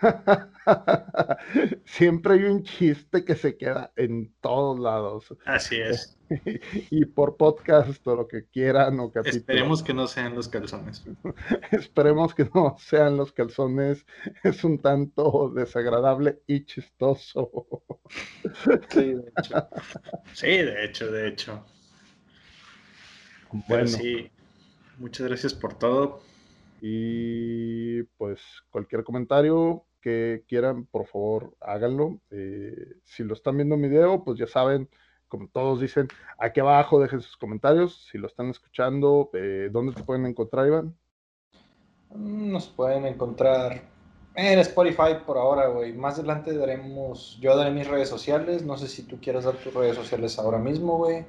<laughs> Siempre hay un chiste que se queda en todos lados. Así es. <laughs> y por podcast o lo que quieran o capítulo. Esperemos que no sean los calzones. <laughs> Esperemos que no sean los calzones. Es un tanto desagradable y chistoso. sí, de hecho. Sí, de hecho, de hecho. Bueno. sí, muchas gracias por todo. Y pues cualquier comentario que quieran, por favor, háganlo. Eh, si lo están viendo en video, pues ya saben, como todos dicen, aquí abajo dejen sus comentarios. Si lo están escuchando, eh, ¿dónde te pueden encontrar, Iván? Nos pueden encontrar en Spotify por ahora, güey. Más adelante daremos, yo daré mis redes sociales. No sé si tú quieres dar tus redes sociales ahora mismo, güey.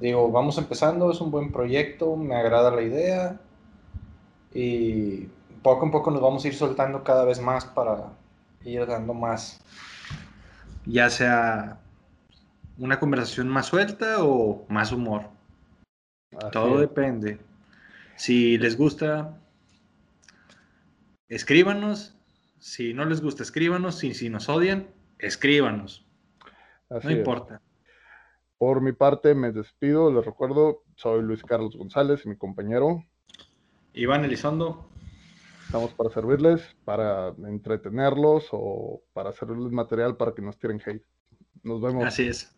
Digo, vamos empezando, es un buen proyecto, me agrada la idea. Y poco a poco nos vamos a ir soltando cada vez más para ir dando más, ya sea una conversación más suelta o más humor. Todo depende. Si les gusta, escríbanos. Si no les gusta, escríbanos. Si, si nos odian, escríbanos. no importa. Por mi parte, me despido. Les recuerdo, soy Luis Carlos González y mi compañero. Iván Elizondo. Estamos para servirles, para entretenerlos o para servirles material para que nos tiren hate. Nos vemos. Así es.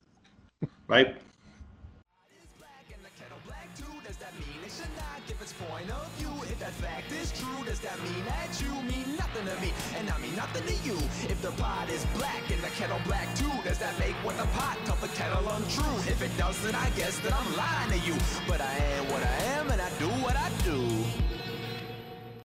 Bye. If the pot is black and the kettle black too, does that make what the pot tell the kettle untrue? If it doesn't, I guess that I'm lying to you. But I am what I am and I do what I do.